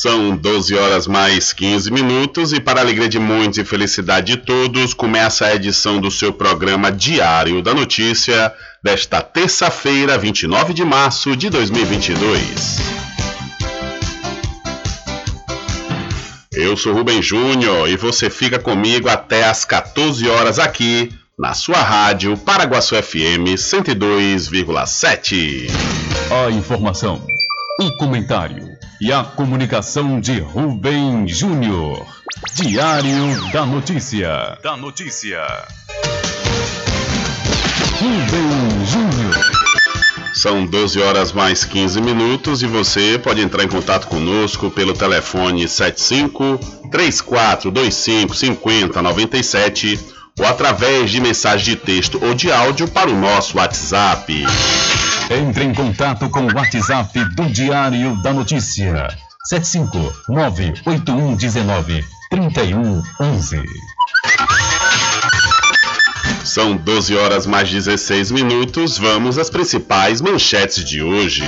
São 12 horas mais 15 minutos e para alegria de muitos e felicidade de todos, começa a edição do seu programa Diário da Notícia desta terça-feira, 29 de março de 2022. Eu sou Rubem Júnior e você fica comigo até às 14 horas aqui na sua rádio Paraguaçu FM 102,7. A informação, o comentário e a comunicação de Rubem Júnior. Diário da Notícia. Da Notícia. Rubem Júnior. São 12 horas mais 15 minutos e você pode entrar em contato conosco pelo telefone 75 3425 5097 ou através de mensagem de texto ou de áudio para o nosso WhatsApp. Entre em contato com o WhatsApp do Diário da Notícia. 759-8119-3111. São 12 horas mais 16 minutos. Vamos às principais manchetes de hoje.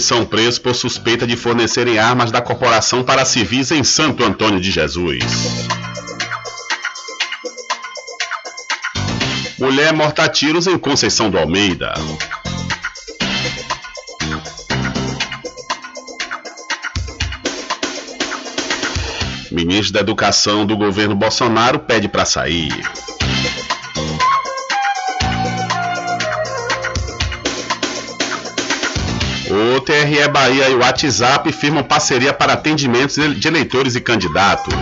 PMs são presos por suspeita de fornecerem armas da corporação para civis em Santo Antônio de Jesus. Mulher morta a tiros em Conceição do Almeida. Ministro da Educação do governo Bolsonaro pede para sair. O TRE Bahia e o WhatsApp firmam parceria para atendimentos de eleitores e candidatos.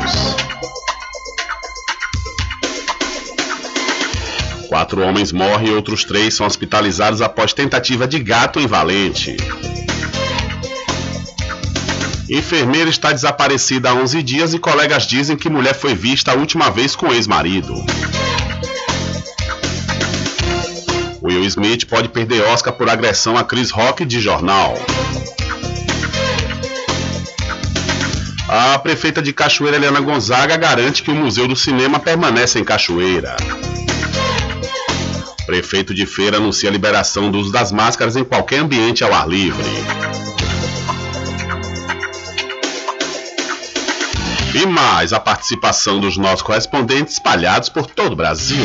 Quatro homens morrem e outros três são hospitalizados após tentativa de gato em Valente. Enfermeira está desaparecida há 11 dias e colegas dizem que mulher foi vista a última vez com ex-marido. Will Smith pode perder Oscar por agressão a Chris Rock de jornal. A prefeita de Cachoeira, Helena Gonzaga, garante que o Museu do Cinema permanece em Cachoeira. Prefeito de Feira anuncia a liberação do uso das máscaras em qualquer ambiente ao ar livre. E mais a participação dos nossos correspondentes espalhados por todo o Brasil.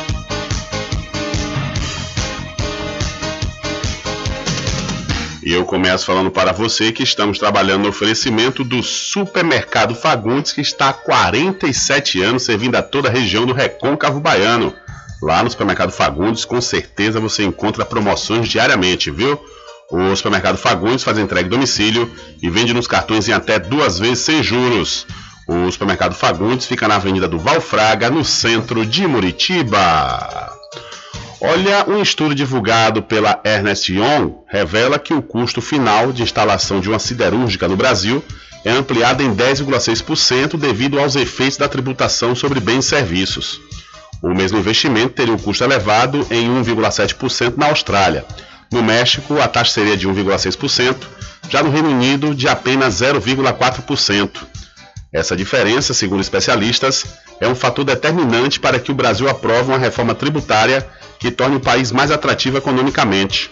E eu começo falando para você que estamos trabalhando no oferecimento do Supermercado Fagundes, que está há 47 anos servindo a toda a região do Recôncavo Baiano. Lá no Supermercado Fagundes, com certeza você encontra promoções diariamente, viu? O Supermercado Fagundes faz entrega em domicílio e vende nos cartões em até duas vezes sem juros. O Supermercado Fagundes fica na Avenida do Valfraga, no centro de Muritiba. Olha, um estudo divulgado pela Ernest Young revela que o custo final de instalação de uma siderúrgica no Brasil é ampliado em 10,6% devido aos efeitos da tributação sobre bens e serviços. O mesmo investimento teria um custo elevado em 1,7% na Austrália. No México, a taxa seria de 1,6%, já no Reino Unido, de apenas 0,4%. Essa diferença, segundo especialistas, é um fator determinante para que o Brasil aprove uma reforma tributária que torne o país mais atrativo economicamente.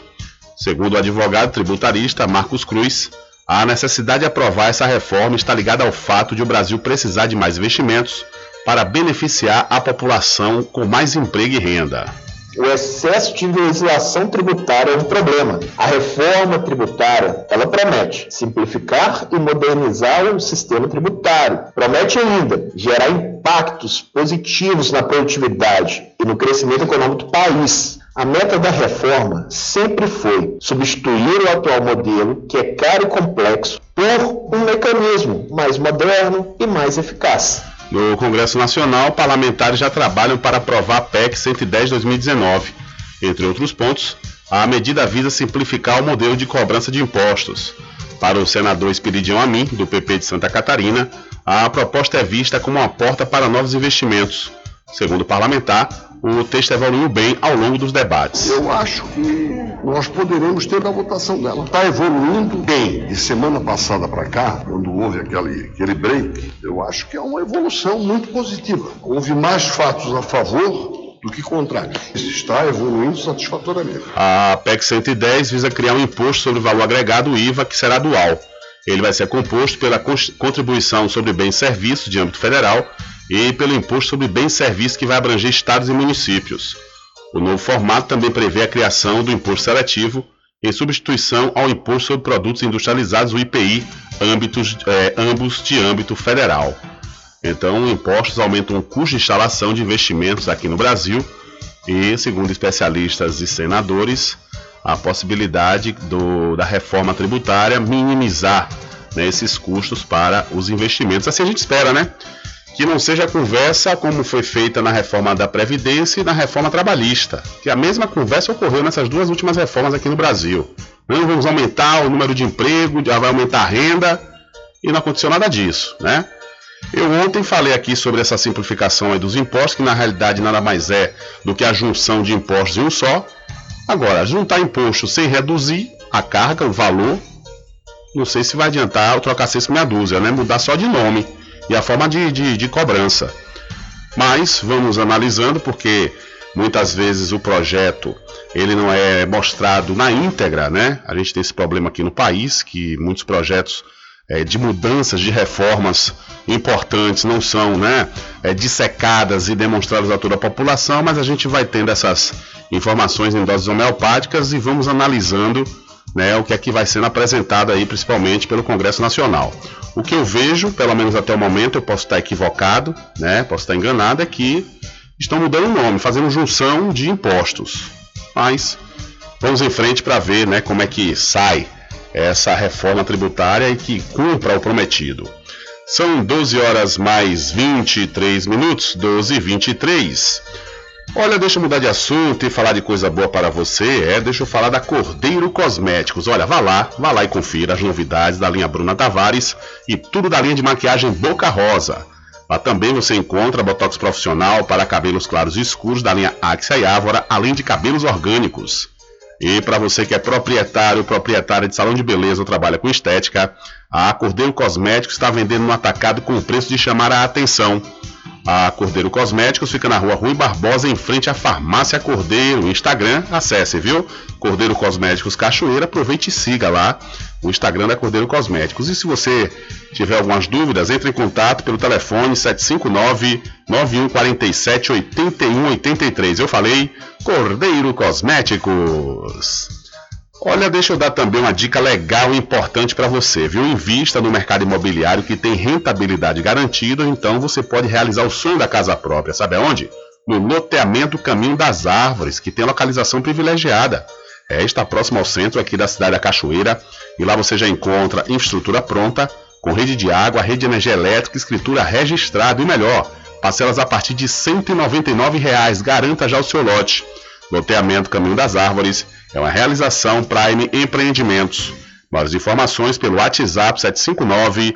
Segundo o advogado tributarista Marcos Cruz, a necessidade de aprovar essa reforma está ligada ao fato de o Brasil precisar de mais investimentos para beneficiar a população com mais emprego e renda. O excesso de legislação tributária é um problema. A reforma tributária, ela promete simplificar e modernizar o sistema tributário. Promete ainda gerar impactos positivos na produtividade e no crescimento econômico do país. A meta da reforma sempre foi substituir o atual modelo, que é caro e complexo, por um mecanismo mais moderno e mais eficaz. No Congresso Nacional, parlamentares já trabalham para aprovar a PEC 110-2019. Entre outros pontos, a medida visa simplificar o modelo de cobrança de impostos. Para o senador Espiridião Amin, do PP de Santa Catarina, a proposta é vista como uma porta para novos investimentos. Segundo o parlamentar, o texto evoluiu bem ao longo dos debates. Eu acho que nós poderemos ter a votação dela. Está evoluindo bem. De semana passada para cá, quando houve aquele, aquele break, eu acho que é uma evolução muito positiva. Houve mais fatos a favor do que contrário. Está evoluindo satisfatoriamente. A PEC 110 visa criar um imposto sobre o valor agregado, IVA, que será dual. Ele vai ser composto pela contribuição sobre bens e serviços de âmbito federal e pelo imposto sobre bens e serviços que vai abranger estados e municípios. O novo formato também prevê a criação do imposto seletivo em substituição ao imposto sobre produtos industrializados, o IPI, âmbitos, é, ambos de âmbito federal. Então, impostos aumentam o custo de instalação de investimentos aqui no Brasil e, segundo especialistas e senadores, a possibilidade do, da reforma tributária minimizar né, esses custos para os investimentos. Assim a gente espera, né? Que não seja conversa como foi feita na reforma da Previdência e na reforma trabalhista. Que a mesma conversa ocorreu nessas duas últimas reformas aqui no Brasil. Não vamos aumentar o número de emprego, já vai aumentar a renda, e não aconteceu nada disso, né? Eu ontem falei aqui sobre essa simplificação dos impostos, que na realidade nada mais é do que a junção de impostos em um só. Agora, juntar imposto sem reduzir a carga, o valor, não sei se vai adiantar o trocar seis com meia dúzia, né? Mudar só de nome e a forma de, de, de cobrança. Mas vamos analisando, porque muitas vezes o projeto ele não é mostrado na íntegra, né? A gente tem esse problema aqui no país, que muitos projetos é, de mudanças, de reformas importantes não são né, é, dissecadas e demonstradas a toda a população, mas a gente vai tendo essas informações em doses homeopáticas e vamos analisando né, o que é que vai sendo apresentado aí, principalmente pelo Congresso Nacional. O que eu vejo, pelo menos até o momento, eu posso estar equivocado, né, posso estar enganado, é que estão mudando o nome, fazendo junção de impostos. Mas vamos em frente para ver né, como é que sai essa reforma tributária e que cumpra o prometido. São 12 horas mais 23 minutos, 12 e 23. Olha, deixa eu mudar de assunto e falar de coisa boa para você. É, deixa eu falar da Cordeiro Cosméticos. Olha, vá lá, vá lá e confira as novidades da linha Bruna Tavares e tudo da linha de maquiagem Boca Rosa. Lá também você encontra botox profissional para cabelos claros e escuros da linha Axia e Ávora, além de cabelos orgânicos. E para você que é proprietário, proprietária de salão de beleza ou trabalha com estética, a Cordeiro Cosméticos está vendendo no atacado com o preço de chamar a atenção. A Cordeiro Cosméticos fica na rua Rui Barbosa, em frente à Farmácia Cordeiro. Instagram, acesse, viu? Cordeiro Cosméticos Cachoeira, aproveite e siga lá o Instagram da Cordeiro Cosméticos. E se você tiver algumas dúvidas, entre em contato pelo telefone 759 9147 8183. Eu falei Cordeiro Cosméticos. Olha, deixa eu dar também uma dica legal e importante para você, viu? Invista no mercado imobiliário que tem rentabilidade garantida, então você pode realizar o sonho da casa própria. Sabe aonde? No loteamento Caminho das Árvores, que tem localização privilegiada. É, está próximo ao centro aqui da cidade da Cachoeira e lá você já encontra infraestrutura pronta, com rede de água, rede de energia elétrica, escritura registrada e melhor, parcelas a partir de 199 reais. Garanta já o seu lote. Loteamento Caminho das Árvores é uma realização Prime Empreendimentos. Mais informações pelo WhatsApp 759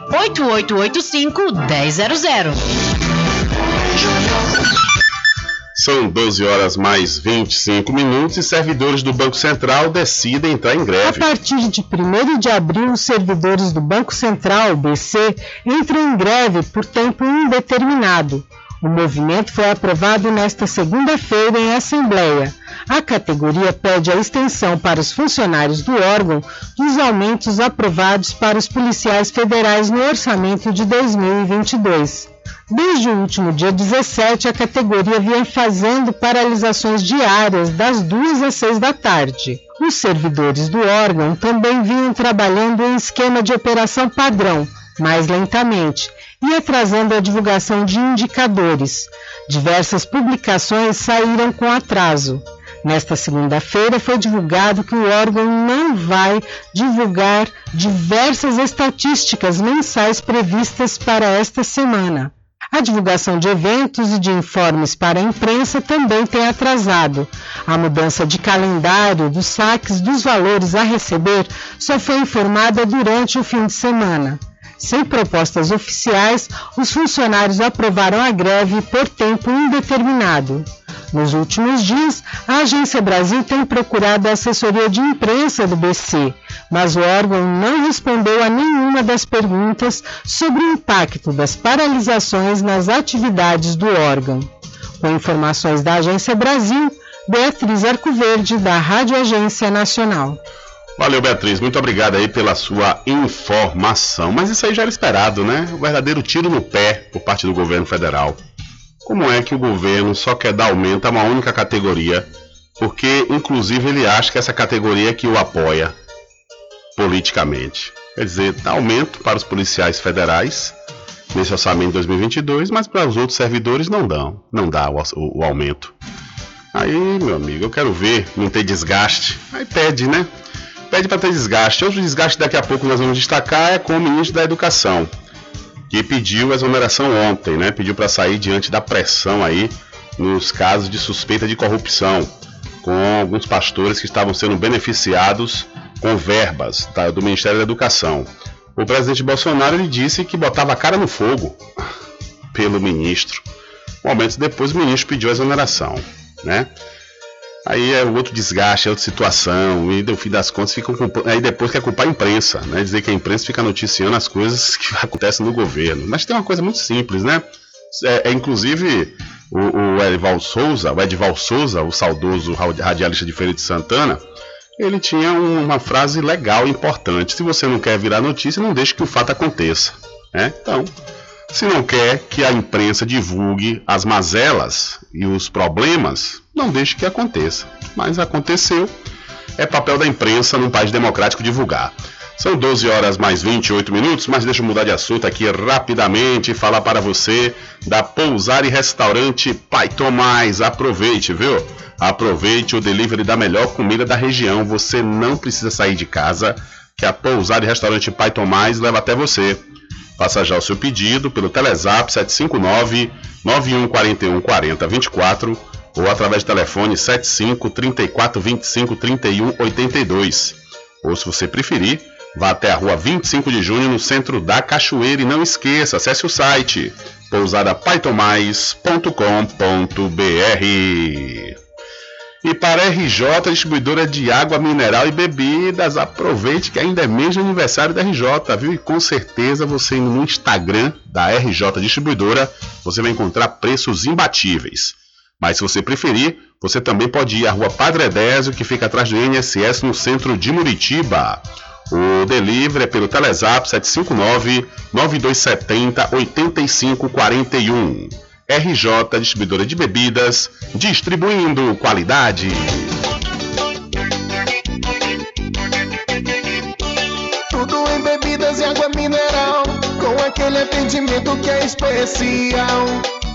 98885 1000. São 12 horas mais 25 minutos e servidores do Banco Central decidem entrar em greve. A partir de 1 de abril, os servidores do Banco Central, BC, entram em greve por tempo indeterminado. O movimento foi aprovado nesta segunda-feira em Assembleia. A categoria pede a extensão para os funcionários do órgão dos aumentos aprovados para os policiais federais no orçamento de 2022. Desde o último dia 17, a categoria vinha fazendo paralisações diárias das 2 às 6 da tarde. Os servidores do órgão também vinham trabalhando em esquema de operação padrão, mais lentamente, e atrasando a divulgação de indicadores. Diversas publicações saíram com atraso. Nesta segunda-feira foi divulgado que o órgão não vai divulgar diversas estatísticas mensais previstas para esta semana. A divulgação de eventos e de informes para a imprensa também tem atrasado. A mudança de calendário dos saques dos valores a receber só foi informada durante o fim de semana. Sem propostas oficiais, os funcionários aprovaram a greve por tempo indeterminado. Nos últimos dias, a Agência Brasil tem procurado a assessoria de imprensa do BC, mas o órgão não respondeu a nenhuma das perguntas sobre o impacto das paralisações nas atividades do órgão. Com informações da Agência Brasil, Beatriz Arcoverde, da Rádio Agência Nacional. Valeu, Beatriz. Muito obrigado aí pela sua informação. Mas isso aí já era esperado, né? O verdadeiro tiro no pé por parte do governo federal. Como é que o governo só quer dar aumento a uma única categoria? Porque, inclusive, ele acha que essa categoria é que o apoia politicamente. Quer dizer, dá aumento para os policiais federais nesse orçamento de 2022, mas para os outros servidores não dão, não dá o, o, o aumento. Aí, meu amigo, eu quero ver não ter desgaste. Aí pede, né? Pede para ter desgaste. Outro desgaste daqui a pouco nós vamos destacar é com o ministro da Educação que pediu exoneração ontem, né? Pediu para sair diante da pressão aí nos casos de suspeita de corrupção, com alguns pastores que estavam sendo beneficiados com verbas tá, do Ministério da Educação. O presidente Bolsonaro ele disse que botava a cara no fogo pelo ministro. Momentos depois o ministro pediu exoneração, né? Aí é outro desgaste, é outra situação, e no fim das contas ficam aí depois quer culpar a imprensa, né? Dizer que a imprensa fica noticiando as coisas que acontecem no governo. Mas tem uma coisa muito simples, né? É, é inclusive o, o Edival Souza, o Edival Souza, o saudoso radialista de Feira de Santana, ele tinha uma frase legal e importante. Se você não quer virar notícia, não deixe que o fato aconteça. Né? Então, se não quer que a imprensa divulgue as mazelas e os problemas, não deixe que aconteça. Mas aconteceu. É papel da imprensa num país democrático divulgar. São 12 horas mais 28 minutos, mas deixa eu mudar de assunto aqui rapidamente e falar para você da Pousar e Restaurante Pai Tomás. Aproveite, viu? Aproveite o delivery da melhor comida da região. Você não precisa sair de casa, que a Pousar e Restaurante Pai Tomás leva até você. Faça já o seu pedido pelo Telezap 759 9141 4024 ou através do telefone 75 34 25 31 82. Ou se você preferir, vá até a rua 25 de junho no centro da Cachoeira e não esqueça, acesse o site pousadapaitomais.com.br. E para a RJ, distribuidora de água mineral e bebidas, aproveite que ainda é mês de aniversário da RJ, viu? E com certeza você indo no Instagram da RJ Distribuidora, você vai encontrar preços imbatíveis. Mas se você preferir, você também pode ir à rua Padre Edésio, que fica atrás do INSS no centro de Muritiba. O delivery é pelo Telezap 759 9270 8541. RJ Distribuidora de Bebidas, distribuindo qualidade. Tudo em bebidas e água mineral, com aquele atendimento que é especial.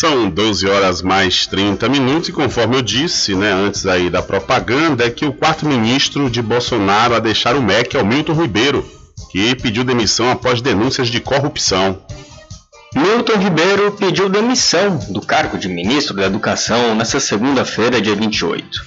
São 12 horas mais 30 minutos e conforme eu disse, né, antes aí da propaganda, é que o quarto ministro de Bolsonaro a deixar o MEC é o Milton Ribeiro, que pediu demissão após denúncias de corrupção. Milton Ribeiro pediu demissão do cargo de ministro da Educação nesta segunda-feira, dia 28.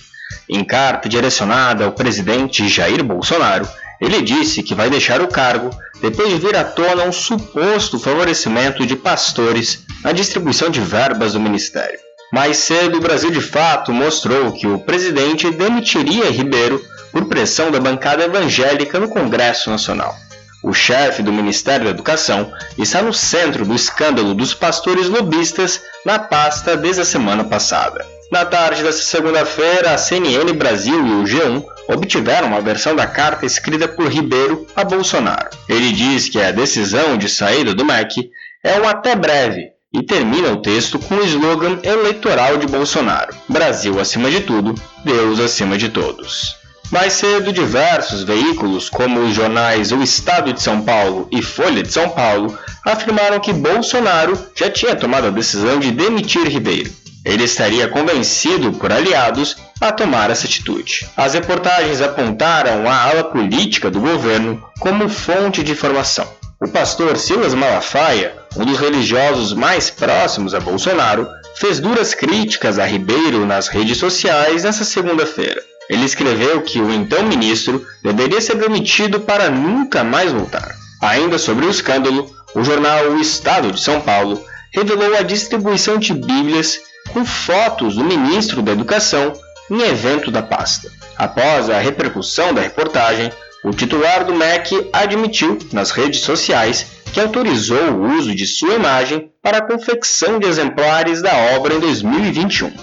Em carta direcionada ao presidente Jair Bolsonaro, ele disse que vai deixar o cargo depois de vir à tona um suposto favorecimento de pastores na distribuição de verbas do ministério. Mais cedo, o Brasil de Fato mostrou que o presidente demitiria Ribeiro por pressão da bancada evangélica no Congresso Nacional. O chefe do Ministério da Educação está no centro do escândalo dos pastores lobistas na pasta desde a semana passada. Na tarde desta segunda-feira, a CNN Brasil e o G1 obtiveram uma versão da carta escrita por Ribeiro a Bolsonaro. Ele diz que a decisão de saída do MEC é um até breve e termina o texto com o slogan eleitoral de Bolsonaro: Brasil acima de tudo, Deus acima de todos. Mais cedo, diversos veículos, como os jornais O Estado de São Paulo e Folha de São Paulo, afirmaram que Bolsonaro já tinha tomado a decisão de demitir Ribeiro. Ele estaria convencido por aliados a tomar essa atitude. As reportagens apontaram a ala política do governo como fonte de informação. O pastor Silas Malafaia, um dos religiosos mais próximos a Bolsonaro, fez duras críticas a Ribeiro nas redes sociais nesta segunda-feira. Ele escreveu que o então ministro deveria ser demitido para nunca mais voltar. Ainda sobre o escândalo, o jornal O Estado de São Paulo revelou a distribuição de Bíblias com fotos do ministro da Educação em evento da pasta. Após a repercussão da reportagem, o titular do MEC admitiu nas redes sociais que autorizou o uso de sua imagem para a confecção de exemplares da obra em 2021.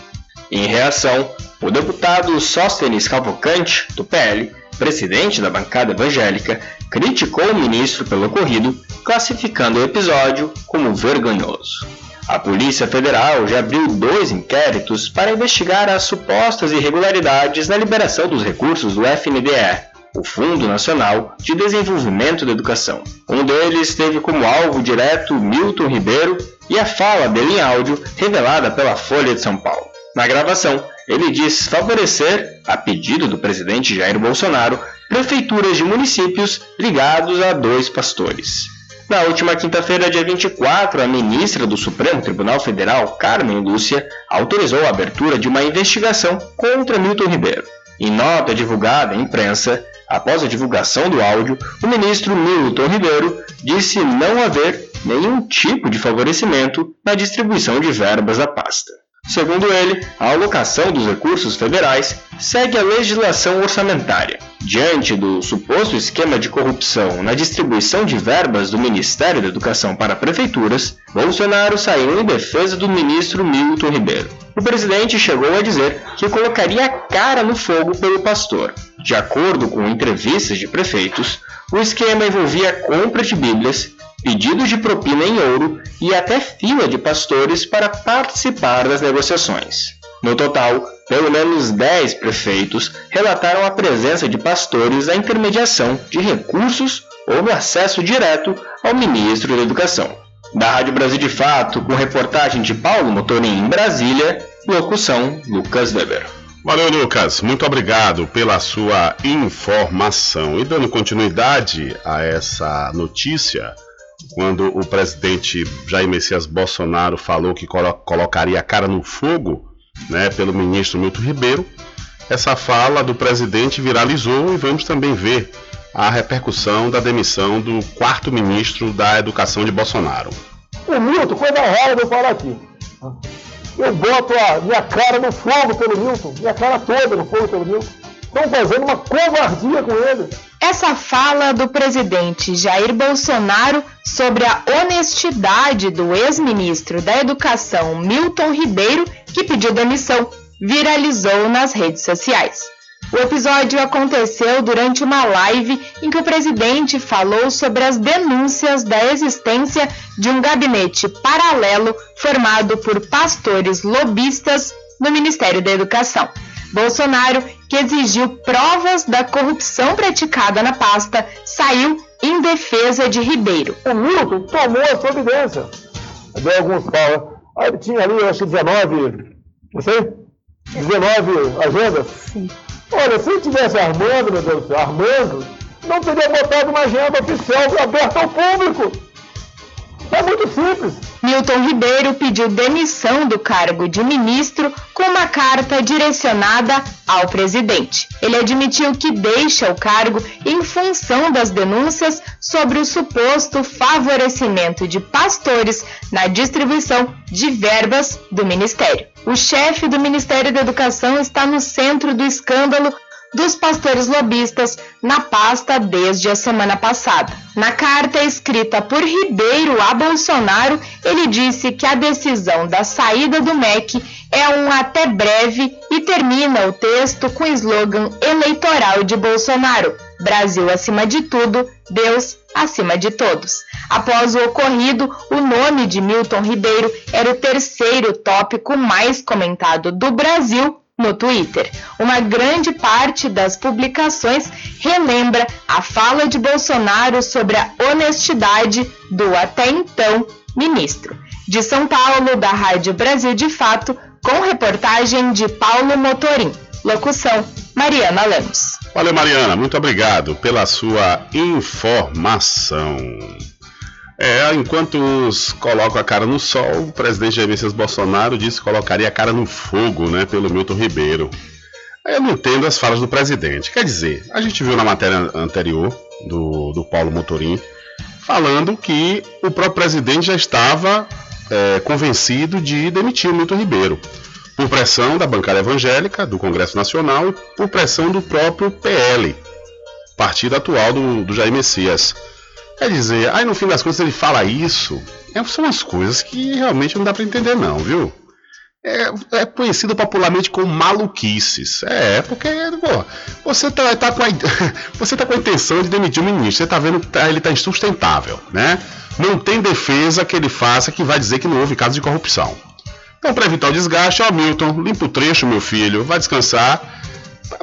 Em reação, o deputado Sóstenes Cavalcante, do PL, presidente da bancada evangélica, criticou o ministro pelo ocorrido, classificando o episódio como vergonhoso. A Polícia Federal já abriu dois inquéritos para investigar as supostas irregularidades na liberação dos recursos do FNDE, o Fundo Nacional de Desenvolvimento da Educação. Um deles teve como alvo direto Milton Ribeiro e a fala dele em áudio revelada pela Folha de São Paulo. Na gravação, ele diz favorecer, a pedido do presidente Jair Bolsonaro, prefeituras de municípios ligados a dois pastores. Na última quinta-feira, dia 24, a ministra do Supremo Tribunal Federal, Carmen Lúcia, autorizou a abertura de uma investigação contra Milton Ribeiro. Em nota divulgada à imprensa, após a divulgação do áudio, o ministro Milton Ribeiro disse não haver nenhum tipo de favorecimento na distribuição de verbas da pasta. Segundo ele, a alocação dos recursos federais segue a legislação orçamentária. Diante do suposto esquema de corrupção na distribuição de verbas do Ministério da Educação para prefeituras, Bolsonaro saiu em defesa do ministro Milton Ribeiro. O presidente chegou a dizer que colocaria a cara no fogo pelo pastor. De acordo com entrevistas de prefeitos, o esquema envolvia compra de Bíblias, pedidos de propina em ouro e até fila de pastores para participar das negociações. No total, pelo menos 10 prefeitos relataram a presença de pastores na intermediação de recursos ou no acesso direto ao ministro da Educação. Da Rádio Brasil de Fato, com reportagem de Paulo Motorim em Brasília, locução Lucas Weber. Valeu, Lucas. Muito obrigado pela sua informação. E dando continuidade a essa notícia, quando o presidente Jair Messias Bolsonaro falou que colo colocaria a cara no fogo né, pelo ministro Milton Ribeiro, essa fala do presidente viralizou e vamos também ver a repercussão da demissão do quarto ministro da Educação de Bolsonaro. O Milton, foi da hora eu falar aqui. Eu boto a minha cara no fogo pelo Milton, minha cara toda no fogo pelo Milton. Estão fazendo uma covardia com ele. Essa fala do presidente Jair Bolsonaro sobre a honestidade do ex-ministro da Educação Milton Ribeiro, que pediu demissão, viralizou nas redes sociais. O episódio aconteceu durante uma live em que o presidente falou sobre as denúncias da existência de um gabinete paralelo formado por pastores lobistas no Ministério da Educação. Bolsonaro, que exigiu provas da corrupção praticada na pasta, saiu em defesa de Ribeiro. O Milton tomou a providência. Daí alguns falam, Aí ele tinha ali, acho que 19, não sei, 19 agendas. Sim. Olha, se ele tivesse armando, meu Deus do céu, armando, não teria botado uma agenda oficial aberta ao público. É muito simples. Milton Ribeiro pediu demissão do cargo de ministro com uma carta direcionada ao presidente. Ele admitiu que deixa o cargo em função das denúncias sobre o suposto favorecimento de pastores na distribuição de verbas do ministério. O chefe do Ministério da Educação está no centro do escândalo dos pastores lobistas na pasta desde a semana passada. Na carta escrita por Ribeiro a Bolsonaro, ele disse que a decisão da saída do MEC é um até breve e termina o texto com o slogan eleitoral de Bolsonaro: Brasil acima de tudo, Deus acima de todos. Após o ocorrido, o nome de Milton Ribeiro era o terceiro tópico mais comentado do Brasil no Twitter. Uma grande parte das publicações relembra a fala de Bolsonaro sobre a honestidade do até então ministro. De São Paulo, da Rádio Brasil de Fato, com reportagem de Paulo Motorim. Locução: Mariana Lemos. Valeu, Mariana. Muito obrigado pela sua informação. É, enquanto uns colocam a cara no sol, o presidente Jair Messias Bolsonaro disse que colocaria a cara no fogo, né, pelo Milton Ribeiro. Eu não entendo as falas do presidente. Quer dizer, a gente viu na matéria anterior do, do Paulo Motorim falando que o próprio presidente já estava é, convencido de demitir o Milton Ribeiro, por pressão da bancada evangélica, do Congresso Nacional e por pressão do próprio PL, partido atual do, do Jair Messias. Quer dizer, aí no fim das contas ele fala isso. É, são as coisas que realmente não dá para entender, não, viu? É, é, conhecido popularmente como maluquices. É, porque pô, você tá, tá com a, você tá com a intenção de demitir o ministro. Você tá vendo que tá, ele tá insustentável, né? Não tem defesa que ele faça que vai dizer que não houve caso de corrupção. Então, para evitar o desgaste, ó, Milton, limpa o trecho, meu filho, vai descansar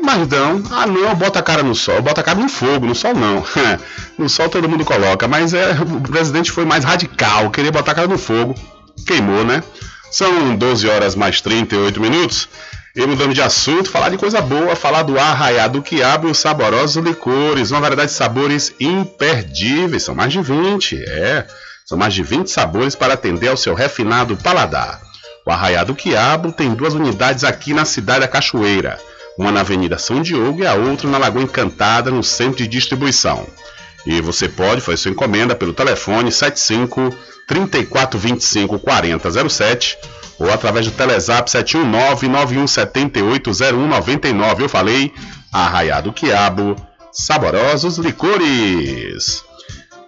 mas não, ah não, bota a cara no sol, bota a cara no fogo, no sol não. no sol todo mundo coloca, mas é, o presidente foi mais radical, queria botar a cara no fogo, queimou, né? São 12 horas mais 38 minutos. E mudando de assunto, falar de coisa boa, falar do arraiado quiabo e os saborosos licores, uma variedade de sabores imperdíveis, são mais de 20, é, são mais de 20 sabores para atender ao seu refinado paladar. O arraiado quiabo tem duas unidades aqui na cidade da Cachoeira uma na Avenida São Diogo e a outra na Lagoa Encantada, no centro de distribuição. E você pode fazer sua encomenda pelo telefone 75 3425 4007 ou através do Telezap 719 9178 Eu falei, Arraiado Quiabo, saborosos licores.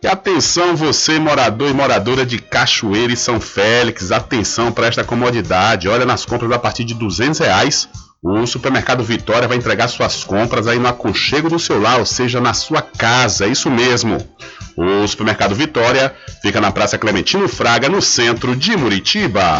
E atenção você morador e moradora de Cachoeira e São Félix, atenção para esta comodidade. Olha nas compras a partir de 200 reais o supermercado Vitória vai entregar suas compras aí no aconchego do seu lar, ou seja, na sua casa, é isso mesmo. O supermercado Vitória fica na Praça Clementino Fraga, no centro de Muritiba.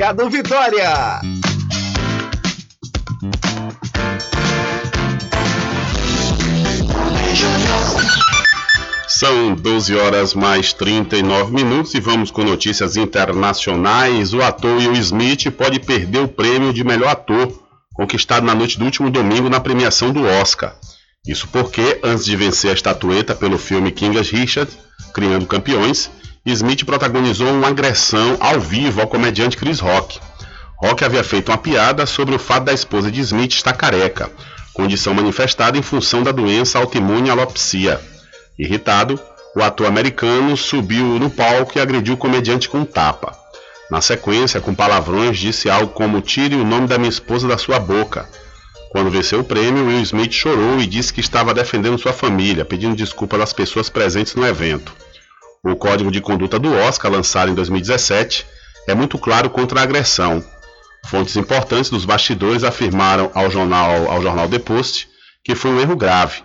Mercado Vitória. São 12 horas mais 39 minutos e vamos com notícias internacionais. O ator Will Smith pode perder o prêmio de melhor ator, conquistado na noite do último domingo na premiação do Oscar. Isso porque, antes de vencer a estatueta pelo filme King Richard, Criando Campeões, Smith protagonizou uma agressão ao vivo ao comediante Chris Rock. Rock havia feito uma piada sobre o fato da esposa de Smith estar careca, condição manifestada em função da doença autoimune alopecia. Irritado, o ator americano subiu no palco e agrediu o comediante com um tapa. Na sequência, com palavrões, disse algo como: Tire o nome da minha esposa da sua boca. Quando venceu o prêmio, Will Smith chorou e disse que estava defendendo sua família, pedindo desculpas às pessoas presentes no evento. O Código de Conduta do Oscar, lançado em 2017, é muito claro contra a agressão. Fontes importantes dos bastidores afirmaram ao jornal, ao jornal The Post que foi um erro grave.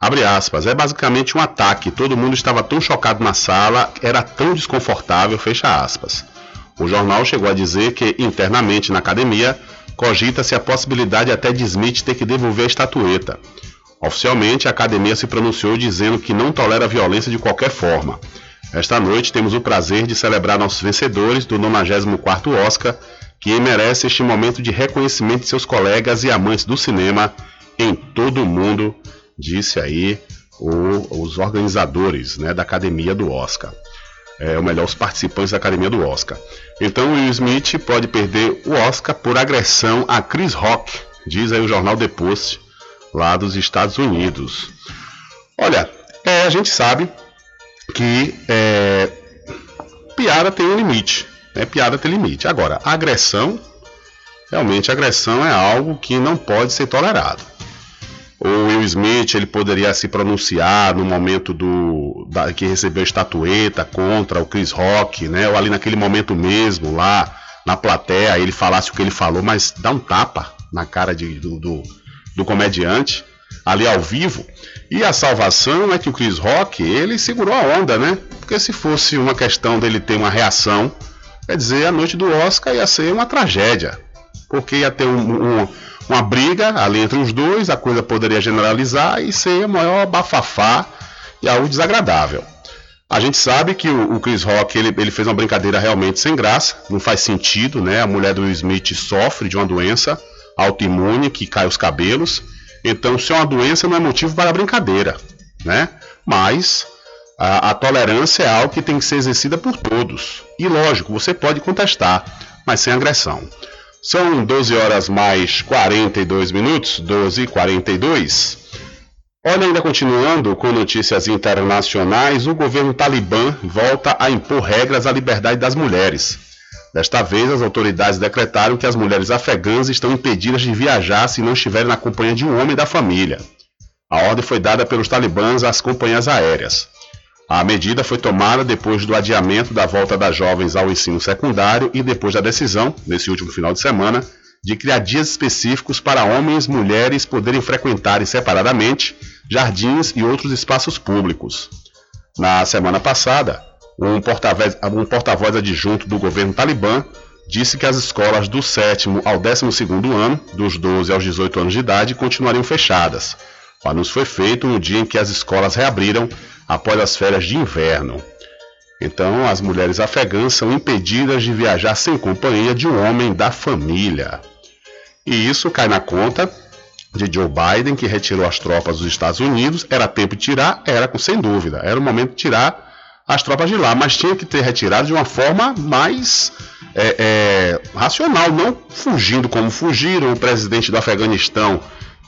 Aspas, é basicamente um ataque. Todo mundo estava tão chocado na sala, era tão desconfortável. O jornal chegou a dizer que, internamente na academia, cogita-se a possibilidade até de Smith ter que devolver a estatueta. Oficialmente, a academia se pronunciou dizendo que não tolera violência de qualquer forma. Esta noite temos o prazer de celebrar nossos vencedores do 94º Oscar, que merece este momento de reconhecimento de seus colegas e amantes do cinema em todo o mundo, disse aí o, os organizadores né, da Academia do Oscar. É, ou melhor, os participantes da Academia do Oscar. Então Will Smith pode perder o Oscar por agressão a Chris Rock, diz aí o jornal The Post, lá dos Estados Unidos. Olha, é, a gente sabe que é, piada tem um limite. Né? Piada tem limite. Agora, agressão, realmente agressão é algo que não pode ser tolerado. O Will Smith ele poderia se pronunciar no momento do da, que recebeu a estatueta contra o Chris Rock, né? Ou ali naquele momento mesmo lá na plateia ele falasse o que ele falou, mas dá um tapa na cara de, do, do, do comediante ali ao vivo. E a salvação é que o Chris Rock, ele segurou a onda, né? Porque se fosse uma questão dele ter uma reação, quer dizer, a noite do Oscar ia ser uma tragédia. Porque ia ter um, um, uma briga ali entre os dois, a coisa poderia generalizar e ser o maior bafafá e algo desagradável. A gente sabe que o, Chris Rock ele, ele, fez uma brincadeira realmente sem graça, não faz sentido, né? A mulher do Smith sofre de uma doença autoimune que cai os cabelos então, se é uma doença, não é motivo para brincadeira, né? Mas a, a, tolerância é algo que tem que ser exercida por todos. E lógico, você pode contestar, mas sem agressão. São 12 horas mais 42 minutos, 12 e 42. Olha, ainda continuando com notícias internacionais, o governo talibã volta a impor regras à liberdade das mulheres. Desta vez, as autoridades decretaram que as mulheres afegãs estão impedidas de viajar se não estiverem na companhia de um homem da família. A ordem foi dada pelos talibãs às companhias aéreas. A medida foi tomada depois do adiamento da volta das jovens ao ensino secundário e depois da decisão, nesse último final de semana, de criar dias específicos para homens e mulheres poderem frequentarem separadamente jardins e outros espaços públicos. Na semana passada, um porta-voz um porta adjunto do governo talibã disse que as escolas do 7 ao 12 ano, dos 12 aos 18 anos de idade, continuariam fechadas. O anúncio foi feito no dia em que as escolas reabriram após as férias de inverno. Então, as mulheres afegãs são impedidas de viajar sem companhia de um homem da família. E isso cai na conta de Joe Biden, que retirou as tropas dos Estados Unidos. Era tempo de tirar? Era, sem dúvida. Era o momento de tirar as tropas de lá, mas tinha que ter retirado de uma forma mais é, é, racional, não fugindo como fugiram. O presidente do Afeganistão,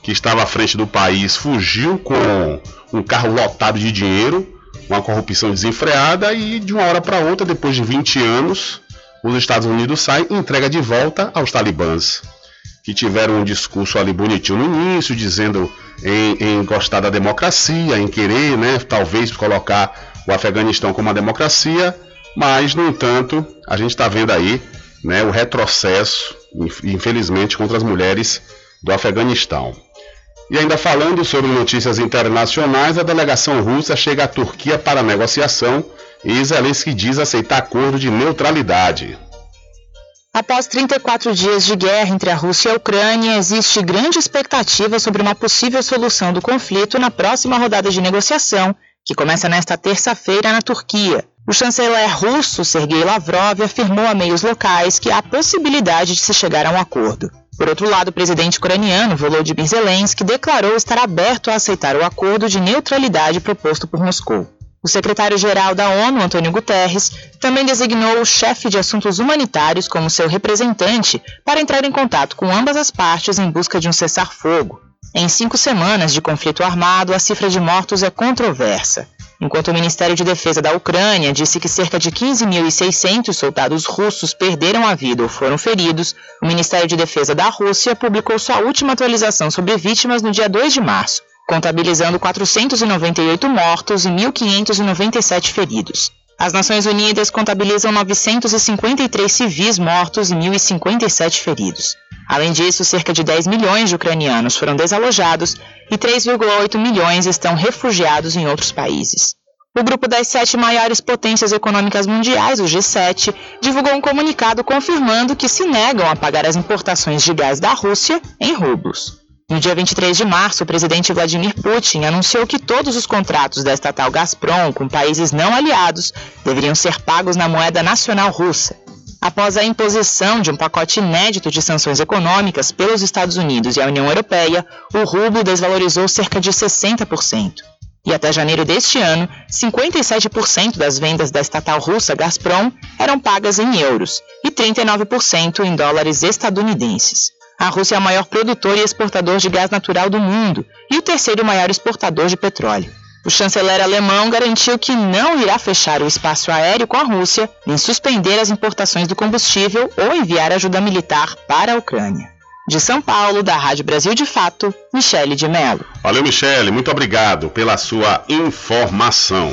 que estava à frente do país, fugiu com um carro lotado de dinheiro, uma corrupção desenfreada, e de uma hora para outra, depois de 20 anos, os Estados Unidos saem e entrega de volta aos talibãs. Que tiveram um discurso ali bonitinho no início, dizendo em, em gostar da democracia, em querer, né, talvez colocar o Afeganistão como uma democracia, mas, no entanto, a gente está vendo aí né, o retrocesso, infelizmente, contra as mulheres do Afeganistão. E ainda falando sobre notícias internacionais, a delegação russa chega à Turquia para negociação e Zelensky diz aceitar acordo de neutralidade. Após 34 dias de guerra entre a Rússia e a Ucrânia, existe grande expectativa sobre uma possível solução do conflito na próxima rodada de negociação que começa nesta terça-feira na Turquia. O chanceler russo Sergei Lavrov afirmou a meios locais que há possibilidade de se chegar a um acordo. Por outro lado, o presidente ucraniano Volodymyr Zelensky declarou estar aberto a aceitar o acordo de neutralidade proposto por Moscou. O secretário-geral da ONU, Antônio Guterres, também designou o chefe de assuntos humanitários como seu representante para entrar em contato com ambas as partes em busca de um cessar-fogo. Em cinco semanas de conflito armado, a cifra de mortos é controversa. Enquanto o Ministério de Defesa da Ucrânia disse que cerca de 15.600 soldados russos perderam a vida ou foram feridos, o Ministério de Defesa da Rússia publicou sua última atualização sobre vítimas no dia 2 de março. Contabilizando 498 mortos e 1.597 feridos. As Nações Unidas contabilizam 953 civis mortos e 1.057 feridos. Além disso, cerca de 10 milhões de ucranianos foram desalojados e 3,8 milhões estão refugiados em outros países. O grupo das sete maiores potências econômicas mundiais, o G7, divulgou um comunicado confirmando que se negam a pagar as importações de gás da Rússia em rublos. No dia 23 de março, o presidente Vladimir Putin anunciou que todos os contratos da estatal Gazprom com países não aliados deveriam ser pagos na moeda nacional russa. Após a imposição de um pacote inédito de sanções econômicas pelos Estados Unidos e a União Europeia, o rublo desvalorizou cerca de 60%. E até janeiro deste ano, 57% das vendas da estatal russa Gazprom eram pagas em euros e 39% em dólares estadunidenses. A Rússia é o maior produtor e exportador de gás natural do mundo e o terceiro maior exportador de petróleo. O chanceler alemão garantiu que não irá fechar o espaço aéreo com a Rússia, nem suspender as importações do combustível ou enviar ajuda militar para a Ucrânia. De São Paulo, da Rádio Brasil de Fato, Michele de Mello. Valeu, Michele. Muito obrigado pela sua informação.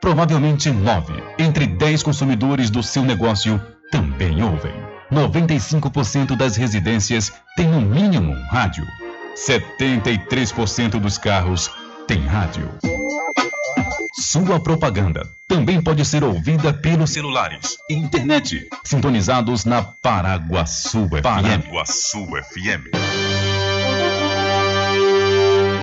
Provavelmente nove entre dez consumidores do seu negócio também ouvem. 95% das residências têm no mínimo um rádio. 73% dos carros têm rádio. Sua propaganda também pode ser ouvida pelos celulares e internet, sintonizados na Paraguaçu FM. Paraguaçu FM.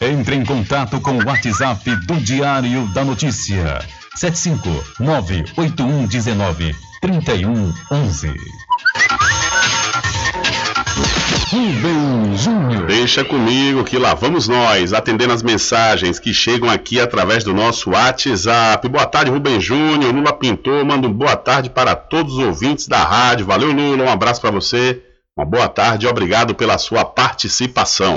Entre em contato com o WhatsApp do Diário da Notícia. 759-8119 3111. Rubem Júnior. Deixa comigo que lá vamos nós, atendendo as mensagens que chegam aqui através do nosso WhatsApp. Boa tarde, Rubem Júnior. Lula Pintor, manda um boa tarde para todos os ouvintes da rádio. Valeu, Lula. Um abraço para você. Uma boa tarde obrigado pela sua participação.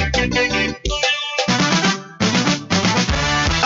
Thank you.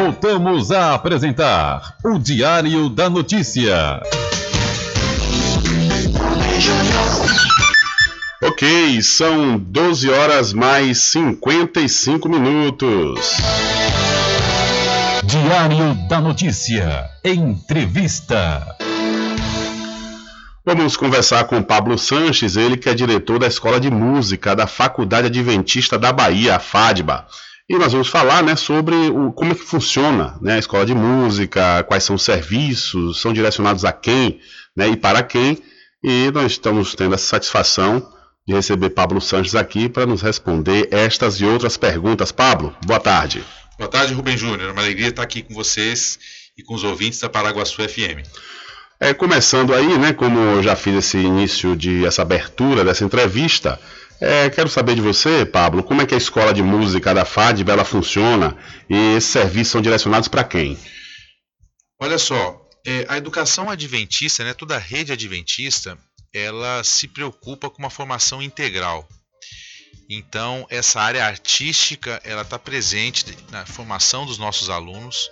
Voltamos a apresentar o Diário da Notícia. Ok, são 12 horas mais 55 minutos. Diário da Notícia. Entrevista. Vamos conversar com Pablo Sanches, ele que é diretor da Escola de Música da Faculdade Adventista da Bahia, a FADBA. E nós vamos falar né, sobre o, como é que funciona né, a escola de música, quais são os serviços, são direcionados a quem né, e para quem. E nós estamos tendo essa satisfação de receber Pablo Sanches aqui para nos responder estas e outras perguntas. Pablo, boa tarde. Boa tarde, Rubem Júnior. Uma alegria estar aqui com vocês e com os ouvintes da Paraguaçu FM. É, começando aí, né, como eu já fiz esse início de essa abertura dessa entrevista, é, quero saber de você, Pablo, como é que a escola de música da FADB ela funciona e esses serviços são direcionados para quem? Olha só, é, a educação adventista, né, toda a rede adventista, ela se preocupa com uma formação integral. Então, essa área artística, ela está presente na formação dos nossos alunos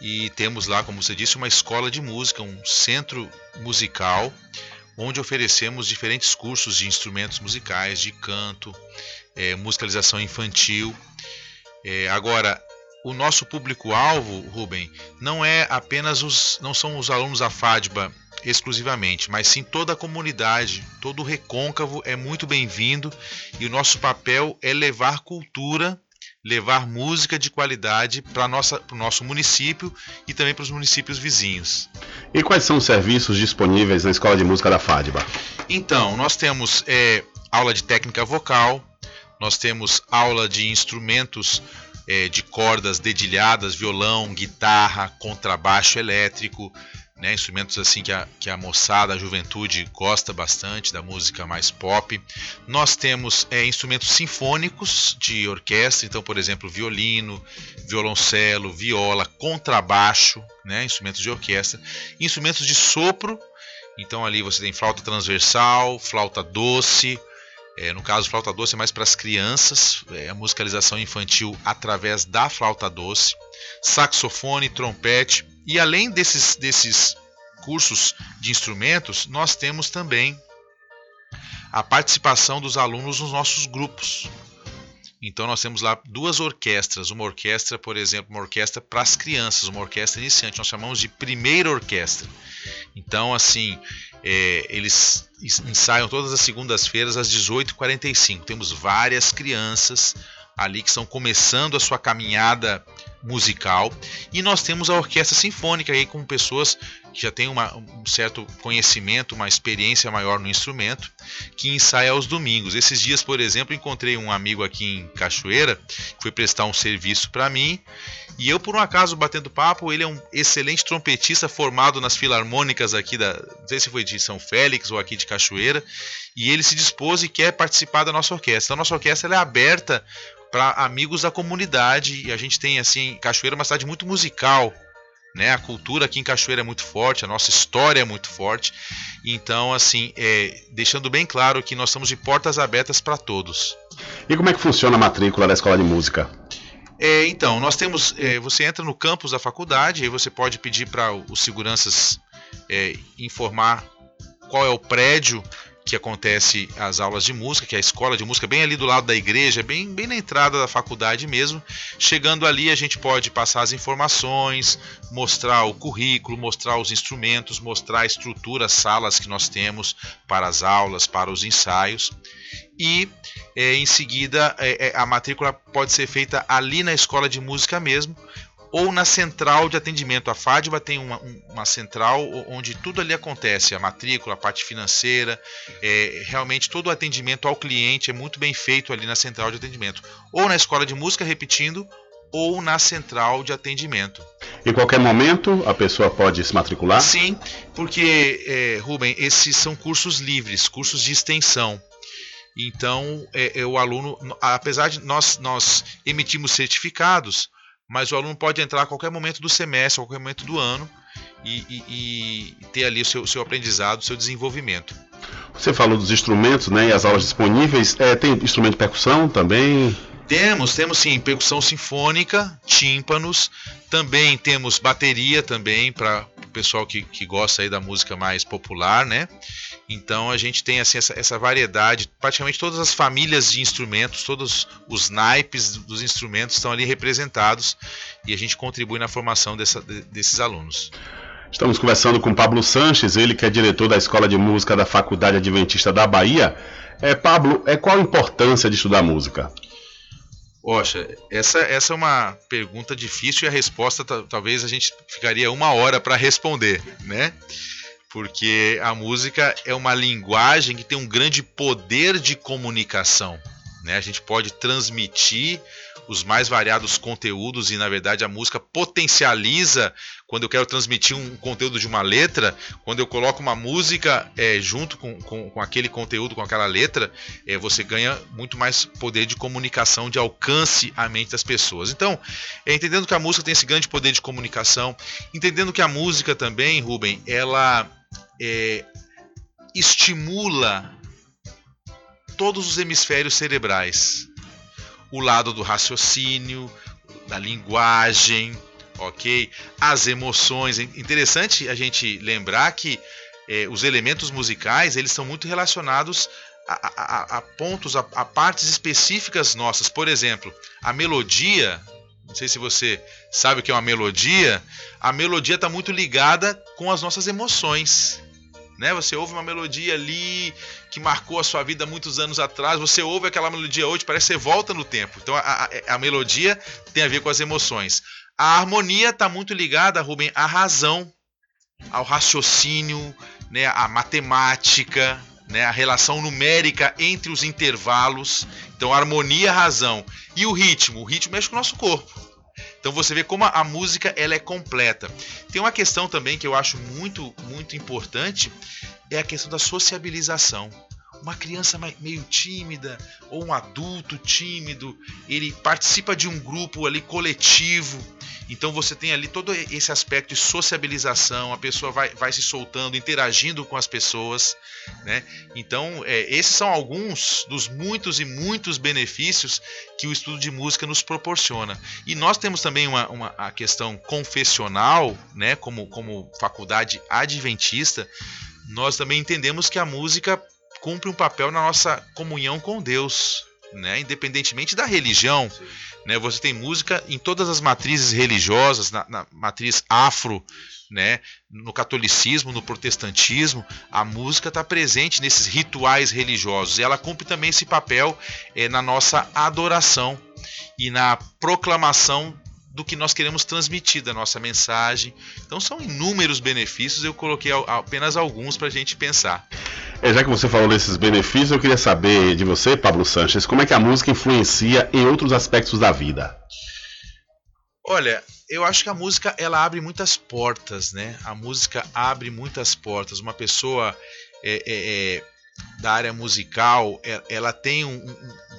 e temos lá, como você disse, uma escola de música, um centro musical, onde oferecemos diferentes cursos de instrumentos musicais, de canto, é, musicalização infantil. É, agora, o nosso público-alvo, Rubem, não é apenas os, não são os alunos da FADBA exclusivamente, mas sim toda a comunidade, todo o recôncavo é muito bem-vindo e o nosso papel é levar cultura, levar música de qualidade para o nosso município e também para os municípios vizinhos. E quais são os serviços disponíveis na Escola de Música da FADBA? Então, nós temos é, aula de técnica vocal, nós temos aula de instrumentos é, de cordas dedilhadas, violão, guitarra, contrabaixo elétrico, né, instrumentos assim que a, que a moçada, a juventude gosta bastante da música mais pop. Nós temos é, instrumentos sinfônicos de orquestra, então, por exemplo, violino, violoncelo, viola, contrabaixo, né, instrumentos de orquestra, instrumentos de sopro. Então ali você tem flauta transversal, flauta doce, é, no caso, flauta doce é mais para as crianças, é a musicalização infantil através da flauta doce, saxofone, trompete, e além desses, desses cursos de instrumentos, nós temos também a participação dos alunos nos nossos grupos. Então nós temos lá duas orquestras, uma orquestra, por exemplo, uma orquestra para as crianças, uma orquestra iniciante, nós chamamos de primeira orquestra. Então assim, é, eles ensaiam todas as segundas-feiras às 18h45. Temos várias crianças ali que estão começando a sua caminhada musical e nós temos a orquestra sinfônica aí com pessoas que já têm uma, um certo conhecimento, uma experiência maior no instrumento, que ensaia aos domingos. Esses dias, por exemplo, encontrei um amigo aqui em Cachoeira que foi prestar um serviço para mim e eu, por um acaso, batendo papo, ele é um excelente trompetista formado nas filarmônicas aqui da. Não sei se foi de São Félix ou aqui de Cachoeira. E ele se dispôs e quer participar da nossa orquestra. Então, a nossa orquestra é aberta para amigos da comunidade. E a gente tem, assim, Cachoeira é uma cidade muito musical. Né? A cultura aqui em Cachoeira é muito forte, a nossa história é muito forte. Então, assim, é, deixando bem claro que nós estamos de portas abertas para todos. E como é que funciona a matrícula da escola de música? É, então, nós temos. É, você entra no campus da faculdade, aí você pode pedir para os seguranças é, informar qual é o prédio que acontece as aulas de música, que é a escola de música, bem ali do lado da igreja, bem, bem na entrada da faculdade mesmo. Chegando ali, a gente pode passar as informações, mostrar o currículo, mostrar os instrumentos, mostrar a estrutura, as salas que nós temos para as aulas, para os ensaios. E é, em seguida, é, é a matrícula pode ser feita ali na escola de música mesmo, ou na central de atendimento. A FADBA tem uma, uma central onde tudo ali acontece, a matrícula, a parte financeira, é, realmente todo o atendimento ao cliente é muito bem feito ali na central de atendimento. Ou na escola de música, repetindo, ou na central de atendimento. Em qualquer momento a pessoa pode se matricular? Sim, porque, é, Rubem, esses são cursos livres, cursos de extensão. Então, é, é, o aluno, apesar de nós, nós emitimos certificados, mas o aluno pode entrar a qualquer momento do semestre, a qualquer momento do ano e, e, e ter ali o seu, seu aprendizado, o seu desenvolvimento. Você falou dos instrumentos, né? E as aulas disponíveis. É, tem instrumento de percussão também? Temos, temos sim, percussão sinfônica, tímpanos, também temos bateria também para o pessoal que, que gosta aí da música mais popular, né? Então a gente tem assim essa, essa, variedade, praticamente todas as famílias de instrumentos, todos os naipes dos instrumentos estão ali representados e a gente contribui na formação dessa, desses alunos. Estamos conversando com Pablo Sanches, ele que é diretor da Escola de Música da Faculdade Adventista da Bahia. É, Pablo, é qual a importância de estudar música? Poxa, essa, essa é uma pergunta difícil e a resposta talvez a gente ficaria uma hora para responder, né? Porque a música é uma linguagem que tem um grande poder de comunicação. Né? A gente pode transmitir os mais variados conteúdos e na verdade a música potencializa quando eu quero transmitir um conteúdo de uma letra, quando eu coloco uma música é, junto com, com, com, aquele conteúdo, com aquela letra, é, você ganha muito mais poder de comunicação, de alcance à mente das pessoas. Então, é, entendendo que a música tem esse grande poder de comunicação, entendendo que a música também, Rubem, ela é, estimula todos os hemisférios cerebrais. O lado do raciocínio, da linguagem, ok? As emoções. É interessante a gente lembrar que eh, os elementos musicais eles são muito relacionados a, a, a pontos, a, a partes específicas nossas. Por exemplo, a melodia. Não sei se você sabe o que é uma melodia. A melodia está muito ligada com as nossas emoções. Né? Você ouve uma melodia ali que marcou a sua vida muitos anos atrás, você ouve aquela melodia hoje, parece que você volta no tempo. Então a, a, a melodia tem a ver com as emoções. A harmonia está muito ligada, Rubem, à razão, ao raciocínio, né, à matemática, né, a relação numérica entre os intervalos. Então, harmonia, razão. E o ritmo? O ritmo mexe com o nosso corpo. Então você vê como a, música ela é completa. Tem uma questão também que eu acho muito, muito importante, é a questão da sociabilização. Uma criança meio tímida ou um adulto tímido, ele participa de um grupo ali coletivo, então você tem ali todo esse aspecto de sociabilização, a pessoa vai, vai se soltando, interagindo com as pessoas, né? Então, é, esses são alguns dos muitos e muitos benefícios que o estudo de música nos proporciona. E nós temos também uma, uma a questão confessional, né? Como, como faculdade adventista, nós também entendemos que a música cumpre um papel na nossa comunhão com Deus, né? Independentemente da religião. Né? Você tem música em todas as matrizes religiosas, na, na matriz afro, né? no catolicismo, no protestantismo, a música está presente nesses rituais religiosos. E ela cumpre também esse papel é, na nossa adoração e na proclamação do que nós queremos transmitir da nossa mensagem. Então são inúmeros benefícios, eu coloquei apenas alguns para a gente pensar. É, já que você falou desses benefícios, eu queria saber de você, Pablo Sanches, como é que a música influencia em outros aspectos da vida? Olha, eu acho que a música ela abre muitas portas, né? A música abre muitas portas. Uma pessoa é, é, é da área musical, ela, é, ela tem um, um,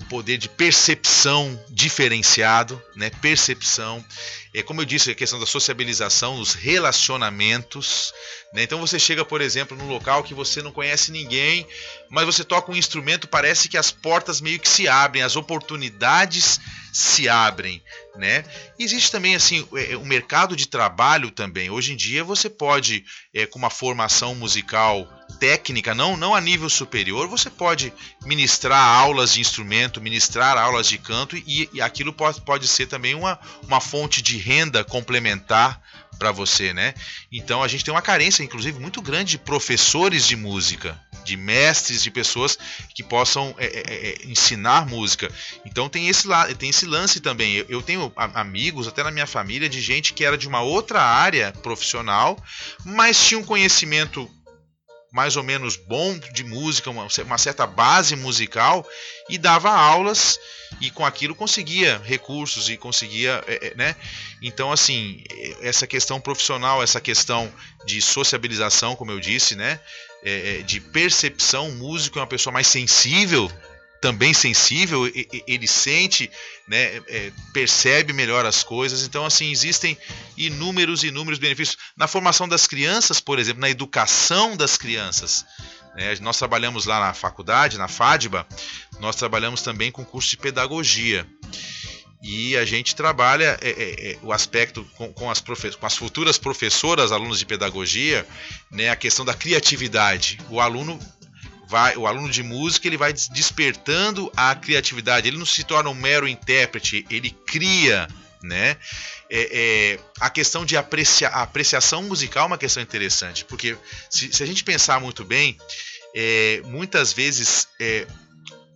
um poder de percepção diferenciado, né? Percepção. É, como eu disse, a questão da sociabilização, dos relacionamentos. Né? Então você chega, por exemplo, num local que você não conhece ninguém, mas você toca um instrumento, parece que as portas meio que se abrem, as oportunidades se abrem. Né? Existe também assim o é, é, mercado de trabalho também. Hoje em dia você pode, é, com uma formação musical técnica, não, não a nível superior, você pode ministrar aulas de instrumento, ministrar aulas de canto e, e aquilo pode, pode ser também uma, uma fonte de renda complementar para você, né? Então a gente tem uma carência, inclusive, muito grande de professores de música, de mestres, de pessoas que possam é, é, é ensinar música. Então tem esse, tem esse lance também. Eu, eu tenho amigos, até na minha família, de gente que era de uma outra área profissional, mas tinha um conhecimento mais ou menos bom de música, uma, uma, certa base musical e dava aulas e com aquilo conseguia recursos e conseguia, é, é né? Então assim, essa questão profissional, essa questão de sociabilização, como eu disse, né? É, é de percepção, músico é uma pessoa mais sensível também sensível, ele sente, né, é, percebe melhor as coisas. Então, assim, existem inúmeros, inúmeros benefícios. Na formação das crianças, por exemplo, na educação das crianças. Né, nós trabalhamos lá na faculdade, na FADBA, nós trabalhamos também com curso de pedagogia. E a gente trabalha é, é, é o aspecto com, com, as com as futuras professoras, alunos de pedagogia, né, a questão da criatividade. O aluno vai, o aluno de música ele vai despertando a criatividade. Ele não se torna um mero intérprete, ele cria, né? É, é, a questão de aprecia, apreciação musical é uma questão interessante, porque se, se a gente pensar muito bem, é, muitas vezes é,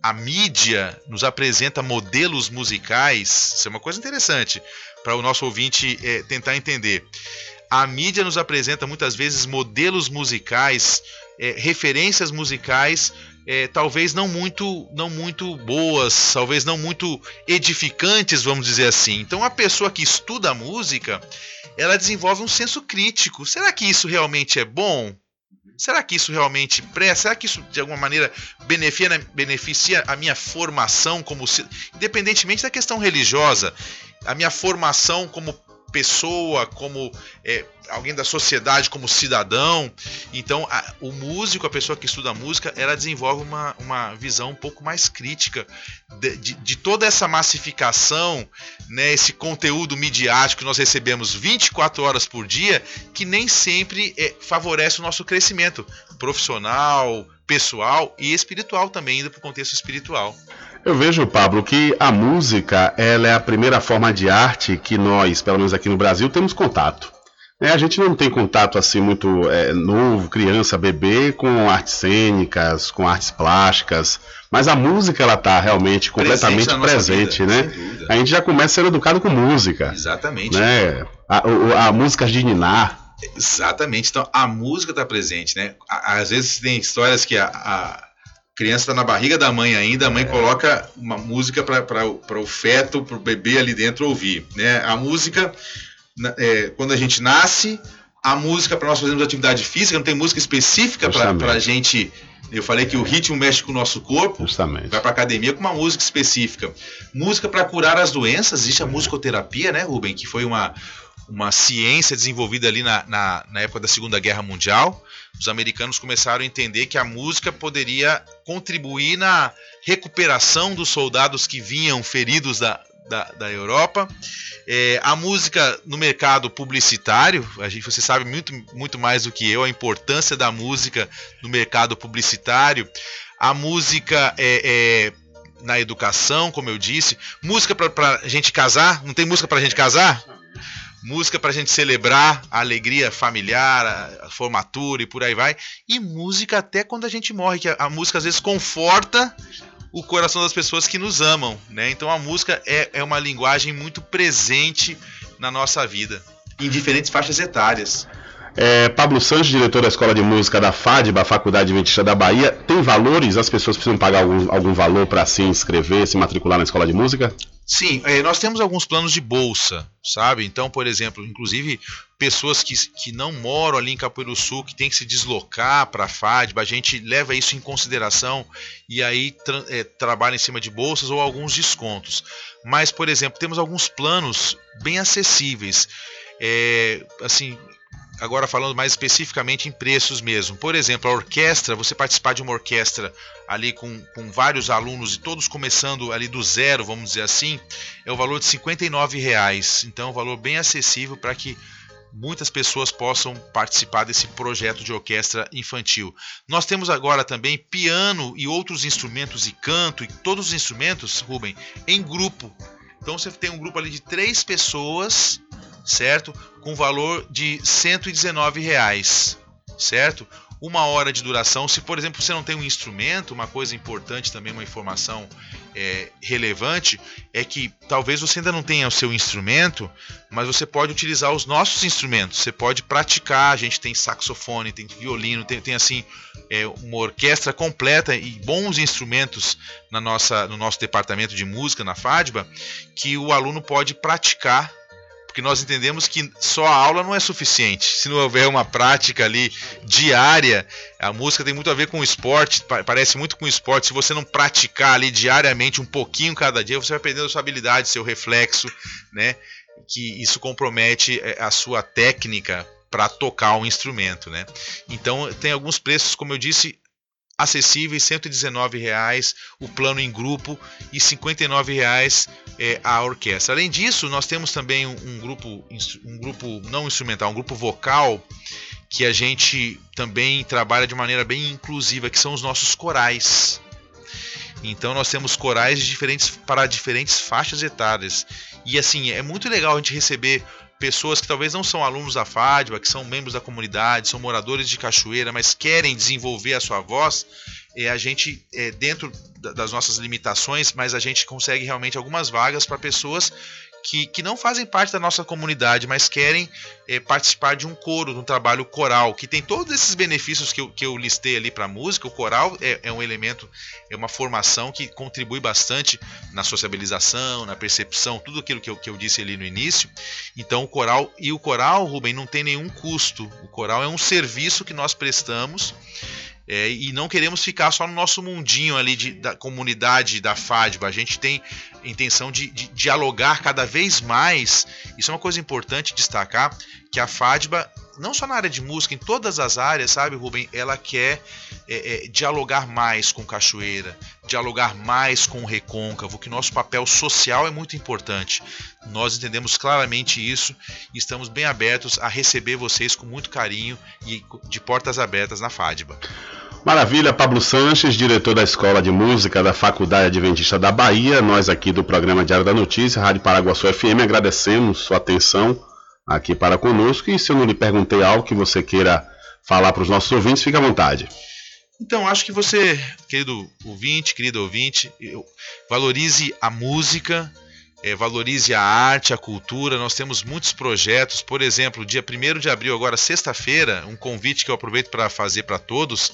a mídia nos apresenta modelos musicais, isso é uma coisa interessante para o nosso ouvinte é, tentar entender. A mídia nos apresenta muitas vezes modelos musicais é, referências musicais é, talvez não muito não muito boas, talvez não muito edificantes, vamos dizer assim. Então a pessoa que estuda música, ela desenvolve um senso crítico. Será que isso realmente é bom? Será que isso realmente presta? Será que isso de alguma maneira beneficia, beneficia a minha formação como independentemente da questão religiosa, a minha formação como pessoa, como é, alguém da sociedade, como cidadão. Então, a, o músico, a pessoa que estuda música, ela desenvolve uma, uma visão um pouco mais crítica de, de, de toda essa massificação, né, esse conteúdo midiático que nós recebemos 24 horas por dia, que nem sempre é, favorece o nosso crescimento profissional, pessoal e espiritual também, indo para o contexto espiritual. Eu vejo, Pablo, que a música ela é a primeira forma de arte que nós, pelo menos aqui no Brasil, temos contato. É, a gente não tem contato assim muito é, novo, criança, bebê, com artes cênicas, com artes plásticas, mas a música ela está realmente completamente presente, presente vida, né? A gente já começa sendo educado com música. Exatamente. Né? A, a, a música de ninar. Exatamente. Então a música está presente, né? Às vezes tem histórias que a, a criança está na barriga da mãe ainda, a mãe é. coloca uma música para o feto, para o bebê ali dentro ouvir. Né? A música, é, quando a gente nasce, a música para nós fazermos atividade física, não tem música específica para a gente. Eu falei que o ritmo mexe com o nosso corpo. Justamente. Vai para academia com uma música específica. Música para curar as doenças, existe a musicoterapia, né, Rubem? Que foi uma, uma ciência desenvolvida ali na, na, na época da Segunda Guerra Mundial os americanos começaram a entender que a música poderia contribuir na recuperação dos soldados que vinham feridos da, da, da Europa. É, a música no mercado publicitário, a gente, você sabe muito, muito mais do que eu a importância da música no mercado publicitário. A música é, é na educação, como eu disse. Música para a gente casar? Não tem música para gente casar? Música para a gente celebrar a alegria familiar, a, formatura e por aí vai, e música até quando a gente morre, que a, a, música às vezes conforta o coração das pessoas que nos amam, né? Então a música é, é uma linguagem muito presente na nossa vida, em diferentes faixas etárias. É, Pablo Santos, diretor da Escola de Música da FADBA, Faculdade Adventista da Bahia, tem valores? As pessoas precisam pagar algum, algum valor para se inscrever, se matricular na Escola de Música? Sim, é, nós temos alguns planos de bolsa, sabe? Então, por exemplo, inclusive pessoas que, que não moram ali em Capoeiro Sul, que tem que se deslocar para a FADBA, a gente leva isso em consideração e aí tra é, trabalha em cima de bolsas ou alguns descontos. Mas, por exemplo, temos alguns planos bem acessíveis. É, assim, agora falando mais especificamente em preços mesmo. Por exemplo, a orquestra, você participar de uma orquestra ali com, com vários alunos e todos começando ali do zero, vamos dizer assim, é o valor de R$ reais. Então, é um valor bem acessível para que muitas pessoas possam participar desse projeto de orquestra infantil. Nós temos agora também piano e outros instrumentos e canto e todos os instrumentos, Rubem, em grupo. Então você tem um grupo ali de três pessoas certo? Com valor de 119 reais, certo? Uma hora de duração. Se, por exemplo, você não tem um instrumento, uma coisa importante também, uma informação é, relevante, é que talvez você ainda não tenha o seu instrumento, mas você pode utilizar os nossos instrumentos. Você pode praticar. A gente tem saxofone, tem violino, tem, tem assim é, uma orquestra completa e bons instrumentos na nossa, no nosso departamento de música na FADBA que o aluno pode praticar porque nós entendemos que só a aula não é suficiente. Se não houver uma prática ali diária, a música tem muito a ver com o esporte, parece muito com o esporte. Se você não praticar ali diariamente um pouquinho cada dia, você vai perdendo sua habilidade, seu reflexo, né? Que isso compromete é, a sua técnica para tocar um instrumento, né? Então tem alguns preços, como eu disse, acessíveis, R$ 119,00 o plano em grupo e R$ 59,00 é, a orquestra. Além disso, nós temos também um, um, grupo, um grupo não instrumental, um grupo vocal que a gente também trabalha de maneira bem inclusiva, que são os nossos corais. Então nós temos corais diferentes para diferentes faixas etárias. E assim, é muito legal a gente receber pessoas que talvez não são alunos da FADBA, que são membros da comunidade, são moradores de Cachoeira, mas querem desenvolver a sua voz, é, a gente, é, dentro das nossas limitações, mas a gente consegue realmente algumas vagas para pessoas que, que não fazem parte da nossa comunidade, mas querem é, participar de um coro, de um trabalho coral, que tem todos esses benefícios que eu, que eu listei ali para a música. O coral é, é, um elemento, é uma formação que contribui bastante na sociabilização, na percepção, tudo aquilo que eu, que eu disse ali no início. Então, o coral, e o coral, Rubem, não tem nenhum custo. O coral é um serviço que nós prestamos É, e não queremos ficar só no nosso mundinho ali de, da comunidade da FADBA. A gente tem intenção de, de, dialogar cada vez mais. Isso é uma coisa importante destacar que a FADBA, não só na área de música, em todas as áreas, sabe, Rubem, ela quer é, é, dialogar mais com Cachoeira, dialogar mais com o Recôncavo, que nosso papel social é muito importante. Nós entendemos claramente isso e estamos bem abertos a receber vocês com muito carinho e de portas abertas na FADBA. Maravilha, Pablo Sanches, diretor da Escola de Música da Faculdade Adventista da Bahia. Nós aqui do programa Diário da Notícia, Rádio Paraguaçu FM, agradecemos sua atenção aqui para conosco. E se eu não lhe perguntei algo que você queira falar para os nossos ouvintes, fique à vontade. Então, acho que você, querido ouvinte, querido ouvinte, valorize a música, é, valorize a arte, a cultura. Nós temos muitos projetos. Por exemplo, dia 1 de abril, agora sexta-feira, um convite que eu aproveito para fazer para todos.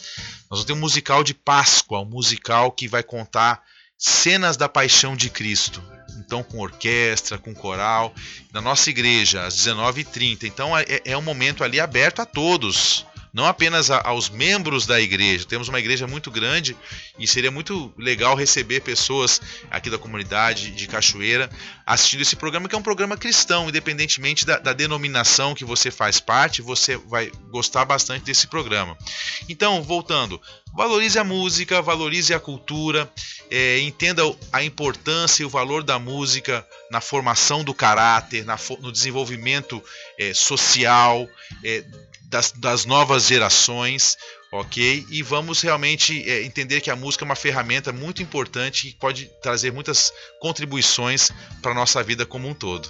Nós vamos ter um musical de Páscoa, um musical que vai contar cenas da paixão de Cristo. Então, com orquestra, com coral, na nossa igreja, às 19h30. Então, é, é um momento ali aberto a todos não apenas a, aos membros da igreja. Temos uma igreja muito grande e seria muito legal receber pessoas aqui da comunidade de Cachoeira assistindo esse programa, que é um programa cristão, independentemente da, da denominação que você faz parte, você vai gostar bastante desse programa. Então, voltando, valorize a música, valorize a cultura, é, entenda a importância e o valor da música na formação do caráter, na, no desenvolvimento é, social, é, das, das novas gerações, ok? E vamos realmente é, entender que a música é uma ferramenta muito importante que pode trazer muitas contribuições para a nossa vida como um todo.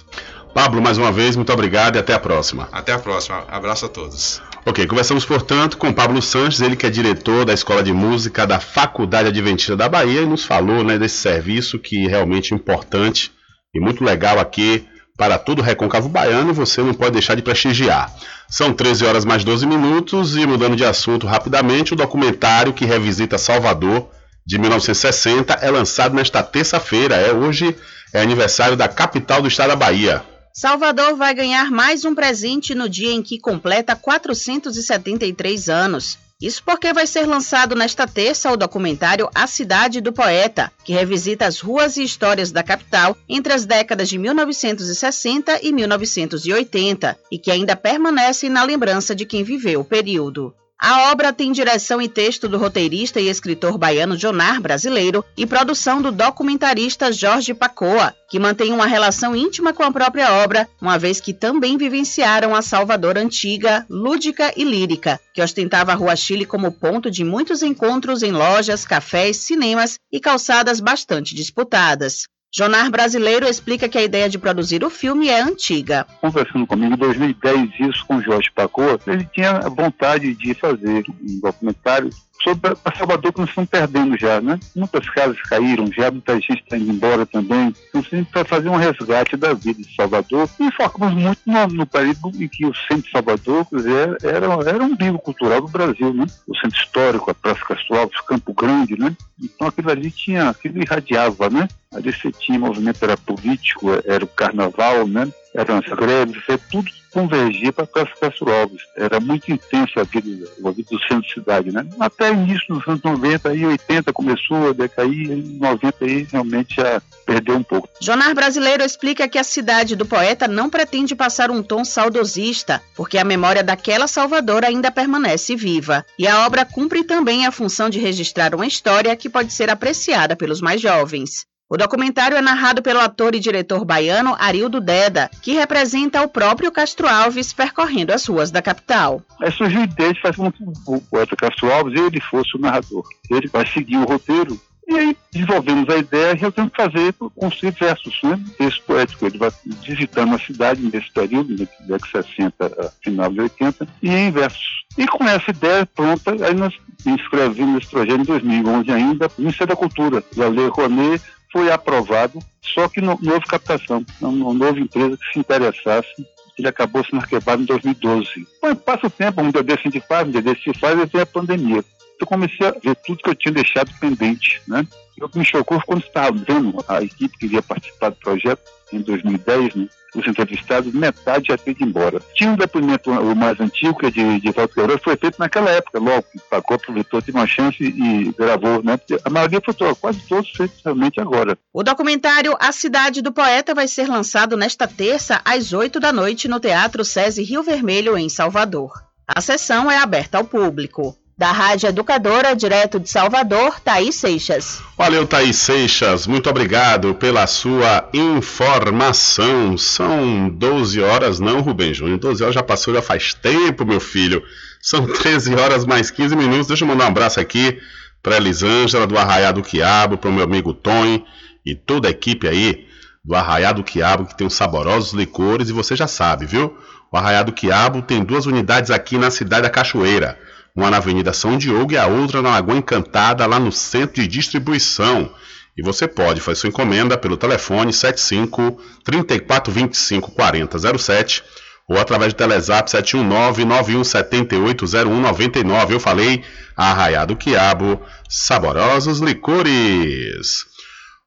Pablo, mais uma vez, muito obrigado e até a próxima. Até a próxima. Abraço a todos. Ok, conversamos, portanto, com Pablo Sanches, ele que é diretor da Escola de Música da Faculdade Adventista da Bahia e nos falou né, desse serviço que é realmente importante e muito legal aqui para todo o Recôncavo Baiano você não pode deixar de prestigiar. São 13 horas mais 12 minutos e mudando de assunto rapidamente, o documentário que revisita Salvador de 1960 é lançado nesta terça-feira. É hoje é aniversário da capital do estado da Bahia. Salvador vai ganhar mais um presente no dia em que completa 473 anos. Isso porque vai ser lançado nesta terça o documentário A Cidade do Poeta, que revisita as ruas e histórias da capital entre as décadas de 1960 e 1980 e que ainda permanecem na lembrança de quem viveu o período. A obra tem direção e texto do roteirista e escritor baiano Jonar Brasileiro e produção do documentarista Jorge Pacoa, que mantém uma relação íntima com a própria obra, uma vez que também vivenciaram a Salvador antiga, lúdica e lírica, que ostentava a Rua Chile como ponto de muitos encontros em lojas, cafés, cinemas e calçadas bastante disputadas. Jonar Brasileiro explica que a ideia de produzir o filme é antiga. Conversando comigo em 2010, isso com Jorge Pacoa, ele tinha vontade de fazer um documentário sobre a Salvador que nós estamos perdendo já, né? Muitas casas caíram já, muita gente está indo embora também. Então, a gente vai fazer um resgate da vida de Salvador e focamos muito no, no período em que o centro de Salvador dizer, era, era um bico cultural do Brasil, né? O centro histórico, a Praça Castro Alves, Campo Grande, né? Então aquilo ali tinha, aquilo irradiava, né? Ali você tinha movimento, era político, era o carnaval, né? Eram as greves, era tudo convergia para Praça Castro Alves. Era muito intensa a vida, a do centro de cidade, né? Até início dos anos 90 e 80 começou a decair, em 90 aí realmente já perdeu um pouco. Jonar Brasileiro explica que a cidade do poeta não pretende passar um tom saudosista, porque a memória daquela Salvador ainda permanece viva. E a obra cumpre também a função de registrar uma história que pode ser apreciada pelos mais jovens. O documentário é narrado pelo ator e diretor baiano Arildo Deda, que representa o próprio Castro Alves percorrendo as ruas da capital. Aí surgiu a ideia de fazer com que o poeta Castro Alves ele fosse o narrador. Ele vai seguir o roteiro e aí desenvolvemos a ideia e resolvemos fazer, construir versos, né? Texto poético. Ele vai visitando a cidade nesse período, da década de 60 final de 80, e em versos. E com essa ideia pronta, aí nós inscrevemos esse projeto em 2011 ainda, Ministério da Cultura, da Lei Rouanet, foi aprovado, só que não, não houve captação, não, não houve empresa que se interessasse ele acabou sendo arquivado em 2012. Mas passa o tempo, um a gente faz, um desse se faz, e vem a pandemia. eu comecei a ver tudo que eu tinha deixado pendente, né? O que me chocou foi quando estava vendo a equipe que iria participar do projeto em 2010, né? Os entrevistados, metade já ido embora. Tinha um depoimento, o mais antigo, que é de, de Walter Queiroz, foi feito naquela época, logo Pacó aproveitou, teve uma chance e gravou, né? A maioria foi quase todos feitos realmente agora. O documentário A Cidade do Poeta vai ser lançado nesta terça, às 8 da noite, no Teatro SESI Rio Vermelho, em Salvador. A sessão é aberta ao público. Da Rádio Educadora, direto de Salvador, Thaís Seixas. Valeu, Thaís Seixas. Muito obrigado pela sua informação. São 12 horas, não, Rubem Júnior. 12 horas já passou, já faz tempo, meu filho. São 13 horas mais 15 minutos. Deixa eu mandar um abraço aqui para Elisângela do Arraiá do Quiabo, para o meu amigo Tony e toda a equipe aí do Arraiá do Quiabo, que tem os saborosos licores. E você já sabe, viu? O Arraiá do Quiabo tem duas unidades aqui na cidade da Cachoeira uma na Avenida São Diogo e a outra na Lagoa Encantada, lá no centro de distribuição. E você pode fazer sua encomenda pelo telefone 75 3425 4007 ou através do Telezap 719 9178 0199. Eu falei Arraiado Quiabo, saborosos licores.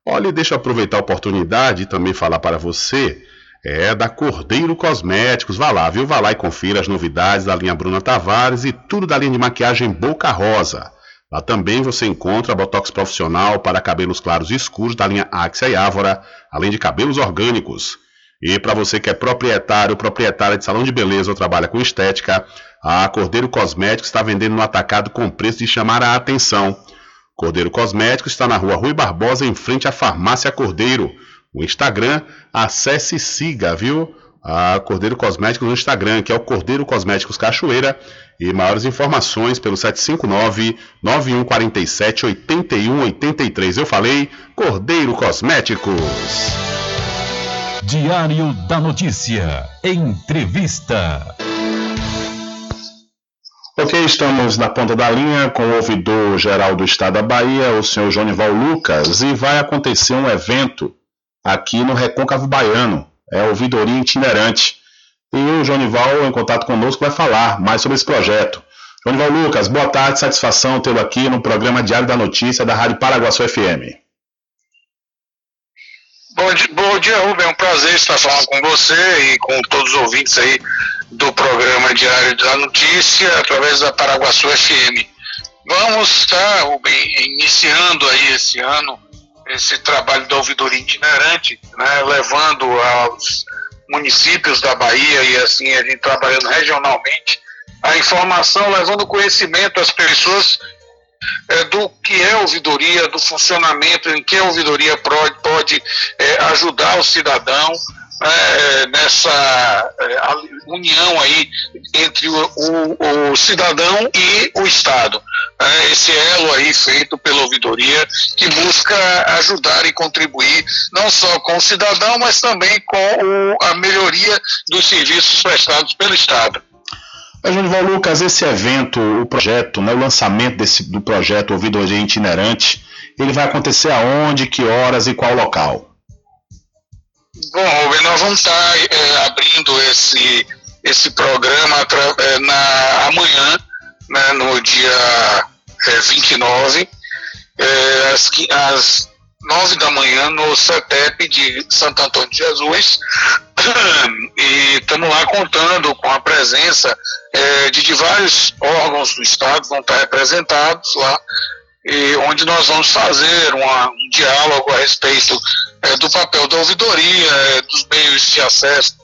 Olha, deixa eu aproveitar a oportunidade e também falar para você é da Cordeiro Cosméticos. Vá lá, viu? Vá lá e confira as novidades da linha Bruna Tavares e tudo da linha de maquiagem Boca Rosa. Lá também você encontra botox profissional para cabelos claros e escuros da linha Axia e Ávora, além de cabelos orgânicos. E para você que é proprietário ou proprietária de salão de beleza ou trabalha com estética, a Cordeiro Cosméticos está vendendo no atacado com preço de chamar a atenção. Cordeiro Cosméticos está na rua Rui Barbosa, em frente à Farmácia Cordeiro o Instagram, acesse e siga, viu? A Cordeiro Cosméticos no Instagram, que é o Cordeiro Cosméticos Cachoeira. E maiores informações pelo 759-9147-8183. Eu falei Cordeiro Cosméticos. Diário da Notícia. Entrevista. Ok, estamos na ponta da linha com o ouvidor geral do estado da Bahia, o senhor Jonival Lucas, e vai acontecer um evento aqui no Recôncavo Baiano, é ouvidoria itinerante. E o Jonival, em contato conosco, vai falar mais sobre esse projeto. Jonival Lucas, boa tarde, satisfação tê-lo aqui no programa Diário da Notícia da Rádio Paraguaçu FM. Bom dia, bom dia, Rubem. É um prazer estar falando com você e com todos os ouvintes aí do programa Diário da Notícia através da Paraguaçu FM. Vamos estar, Rubem, iniciando aí esse ano esse trabalho da ouvidoria itinerante, né, levando aos municípios da Bahia e assim a gente trabalhando regionalmente a informação, levando conhecimento às pessoas é, do que é ouvidoria, do funcionamento, em que a ouvidoria pode, pode é, ajudar o cidadão né, nessa é, união aí entre o, o, o, cidadão e o Estado. É, esse elo aí feito pela ouvidoria que busca ajudar e contribuir não só com o cidadão, mas também com o, a melhoria dos serviços prestados pelo Estado. Junival Lucas, esse evento, o projeto, né, o lançamento desse, do projeto Ouvidoria Itinerante, ele vai acontecer aonde, que horas e qual local? Bom, Rubem, nós vamos estar é, abrindo esse, esse programa é, na, amanhã, né, no dia é, 29, é, às, às 9 da manhã, no CETEP de Santo Antônio de Jesus. E estamos lá contando com a presença é, de, de vários órgãos do Estado, vão estar representados lá e onde nós vamos fazer uma, um diálogo a respeito é, do papel da ouvidoria, é, dos meios de acesso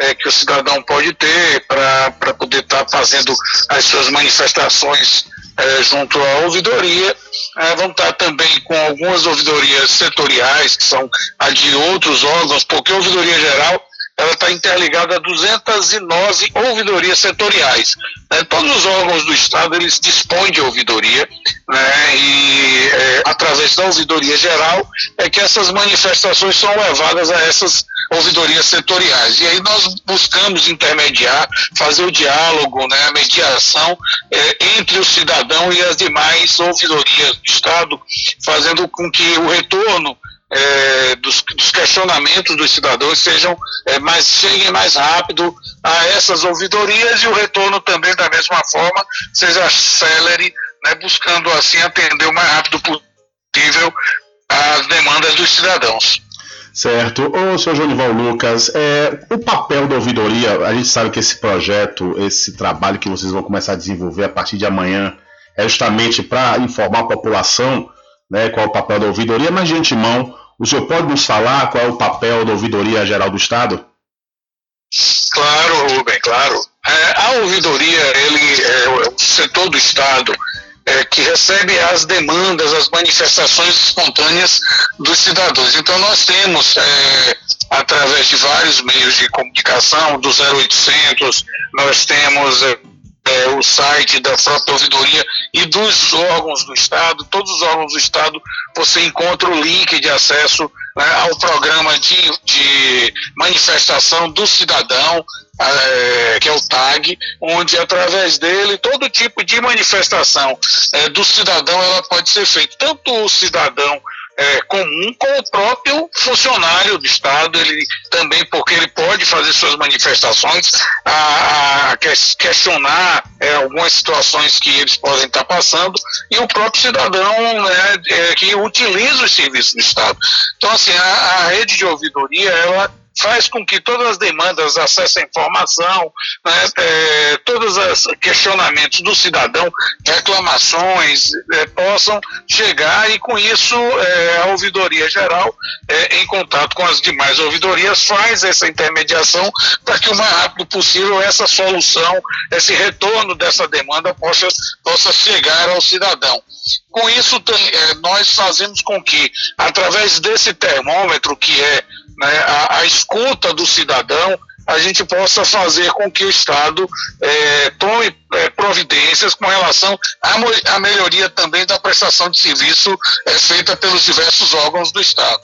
é, que o cidadão pode ter para poder estar tá fazendo as suas manifestações é, junto à ouvidoria. É, vamos estar tá também com algumas ouvidorias setoriais, que são a de outros órgãos, porque a ouvidoria geral ela está interligada a 209 ouvidorias setoriais. Né? Todos os órgãos do Estado eles dispõem de ouvidoria né? e é, através da ouvidoria geral é que essas manifestações são levadas a essas ouvidorias setoriais. E aí nós buscamos intermediar, fazer o diálogo, né? a mediação é, entre o cidadão e as demais ouvidorias do Estado, fazendo com que o retorno é, dos, dos, questionamentos dos cidadãos sejam é, mais cheguem mais rápido a essas ouvidorias e o retorno também da mesma forma seja célere né, buscando assim atender o mais rápido possível as demandas dos cidadãos. Certo. Ô, senhor Jonival Lucas, é, o papel da ouvidoria, a gente sabe que esse projeto, esse trabalho que vocês vão começar a desenvolver a partir de amanhã, é justamente para informar a população né, qual é o papel da ouvidoria, mas de antemão, o senhor pode nos falar qual é o papel da ouvidoria geral do Estado? Claro, Rubem, claro. É, a ouvidoria, ele é o setor do Estado é, que recebe as demandas, as manifestações espontâneas dos cidadãos. Então nós temos, é, através de vários meios de comunicação, do 0800, nós temos é, o site da própria ouvidoria e dos órgãos do Estado, todos os órgãos do Estado, você encontra o link de acesso né, ao programa de, de manifestação do cidadão, é, que é o TAG, onde através dele todo tipo de manifestação é, do cidadão ela pode ser feita. Tanto o cidadão é, comum com o próprio funcionário do Estado, ele também, porque ele pode fazer suas manifestações, a, a questionar é, algumas situações que eles podem estar passando, e o próprio cidadão né, é, que utiliza os serviços do Estado. Então, assim, a, a rede de ouvidoria, ela faz com que todas as demandas, acesso à informação, né, é, todos os questionamentos do cidadão, reclamações, é, possam chegar e com isso é, a ouvidoria geral, é, em contato com as demais ouvidorias, faz essa intermediação para que o mais rápido possível essa solução, esse retorno dessa demanda possa, possa chegar ao cidadão. Com isso, tem, é, nós fazemos com que, através desse termômetro, que é né, a, a, escuta do cidadão, a gente possa fazer com que o Estado é, tome é, providências com relação à, à, melhoria também da prestação de serviço é, feita pelos diversos órgãos do Estado.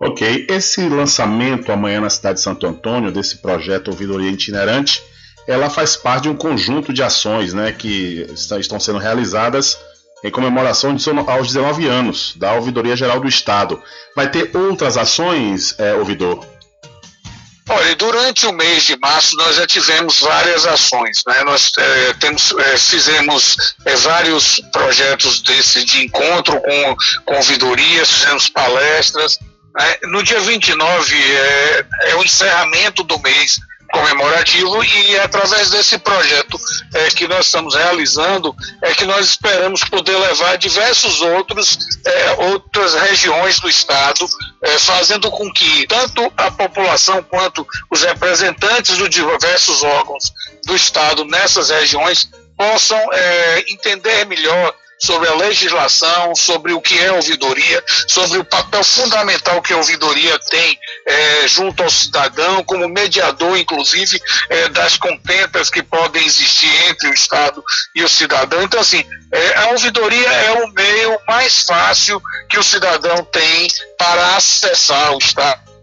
Ok, esse lançamento amanhã na cidade de Santo Antônio desse projeto Ouvidoria Itinerante, ela faz parte de um conjunto de ações né, que estão sendo realizadas em comemoração de, aos 19 anos da Ouvidoria Geral do Estado. Vai ter outras ações, é, ouvidor? Olha, durante o mês de março nós já tivemos várias ações, né? Nós é, temos, é, fizemos é, vários projetos desse de encontro com, ouvidorias, fizemos palestras. Né? No dia 29 é, é o encerramento do mês comemorativo e é através desse projeto é, que nós estamos realizando é que nós esperamos poder levar diversos outros é, outras regiões do estado é, fazendo com que tanto a população quanto os representantes dos diversos órgãos do estado nessas regiões possam é, entender melhor sobre a legislação, sobre o que é ouvidoria, sobre o papel fundamental que a ouvidoria tem é, junto ao cidadão, como mediador, inclusive, é, das contentas que podem existir entre o Estado e o cidadão. Então, assim, é, a ouvidoria é o meio mais fácil que o cidadão tem para acessar o Estado.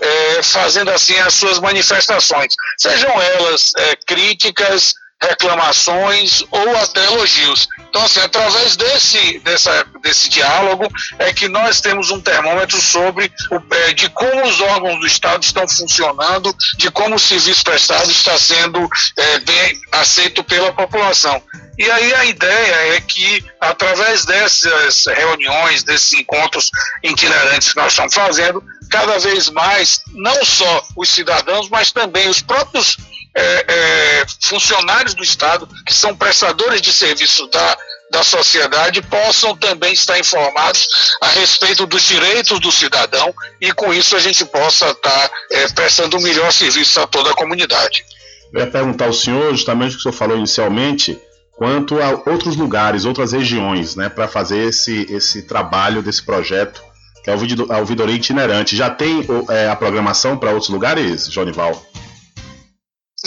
É, fazendo assim as suas manifestações, sejam elas é, críticas, reclamações ou até elogios. Então, assim, através desse, dessa, desse diálogo é que nós temos um termômetro sobre o, é, de como os órgãos do Estado estão funcionando, de como o serviço prestado está sendo é, bem aceito pela população. E aí a ideia é que, através dessas reuniões, desses encontros itinerantes que nós estamos fazendo, cada vez mais, não só os cidadãos, mas também os próprios é, é, funcionários do Estado, que são prestadores de serviço da, da sociedade, possam também estar informados a respeito dos direitos do cidadão e com isso a gente possa estar é, prestando o um melhor serviço a toda a comunidade. Eu ia perguntar ao senhor, justamente o que o senhor falou inicialmente, quanto a outros lugares, outras regiões, né, para fazer esse, esse trabalho desse projeto, que é a ouvidoria itinerante. Já tem é, a programação para outros lugares, Jonival?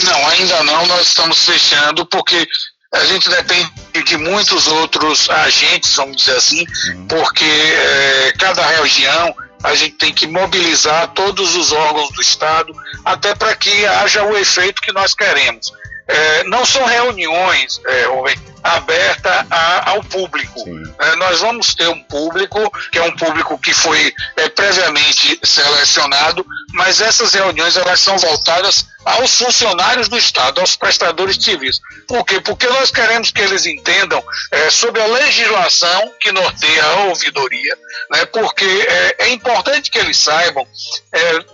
Não, ainda não. Nós estamos fechando porque a gente depende de muitos outros agentes, vamos dizer assim, uhum. porque é, cada região a gente tem que mobilizar todos os órgãos do Estado, até para que haja o efeito que nós queremos. É, não são reuniões, é, Rubem, aberta a, ao público. É, nós vamos ter um público, que é um público que foi é, previamente selecionado, mas essas reuniões elas são voltadas aos funcionários do Estado, aos prestadores de serviços. Por quê? Porque nós queremos que eles entendam é, sobre a legislação que norteia a ouvidoria, né, porque é, é importante que eles saibam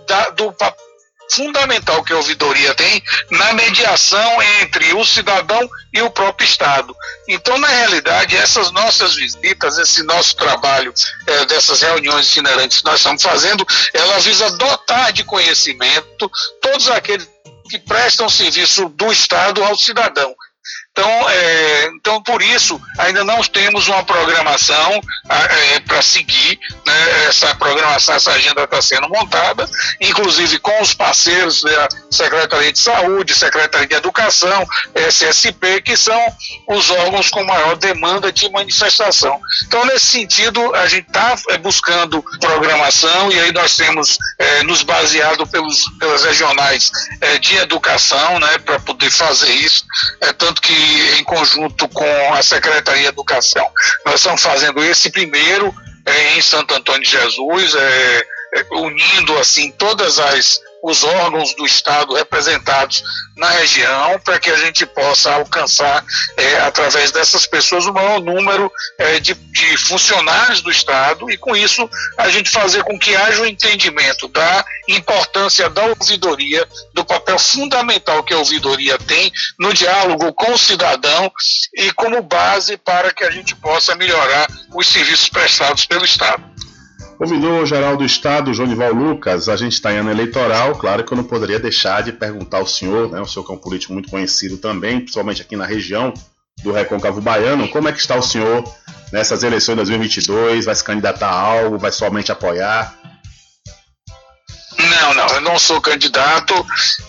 da, do papel fundamental que a ouvidoria tem na mediação entre o cidadão e o próprio Estado. Então, na realidade, essas nossas visitas, esse nosso trabalho, é, dessas reuniões itinerantes que nós estamos fazendo, ela visa dotar de conhecimento todos aqueles que prestam serviço do Estado ao cidadão. Então, é, então, por isso, ainda não temos uma programação é, para seguir. Né, essa programação, essa agenda está sendo montada, inclusive com os parceiros da Secretaria de Saúde, Secretaria de Educação, SSP, que são os órgãos com maior demanda de manifestação. Então, nesse sentido, a gente está é, buscando programação e aí nós temos é, nos baseado pelos, pelas regionais é, de educação né, para poder fazer isso. É, tanto que em conjunto com a Secretaria de Educação, nós estamos fazendo esse primeiro é, em Santo Antônio de Jesus, é, é, unindo assim todas as os órgãos do Estado representados na região, para que a gente possa alcançar, é, através dessas pessoas, o maior número é, de, de, funcionários do Estado e, com isso, a gente fazer com que haja um entendimento da importância da ouvidoria, do papel fundamental que a ouvidoria tem no diálogo com o cidadão e como base para que a gente possa melhorar os serviços prestados pelo Estado. Ouvidor-geral do Estado, Jonival Lucas, a gente está em ano eleitoral, claro que eu não poderia deixar de perguntar ao senhor, né, o senhor que é um político muito conhecido também, principalmente aqui na região do Recôncavo Baiano, como é que está o senhor nessas eleições de 2022? Vai se candidatar a algo? Vai somente apoiar? Não, não, eu não sou candidato,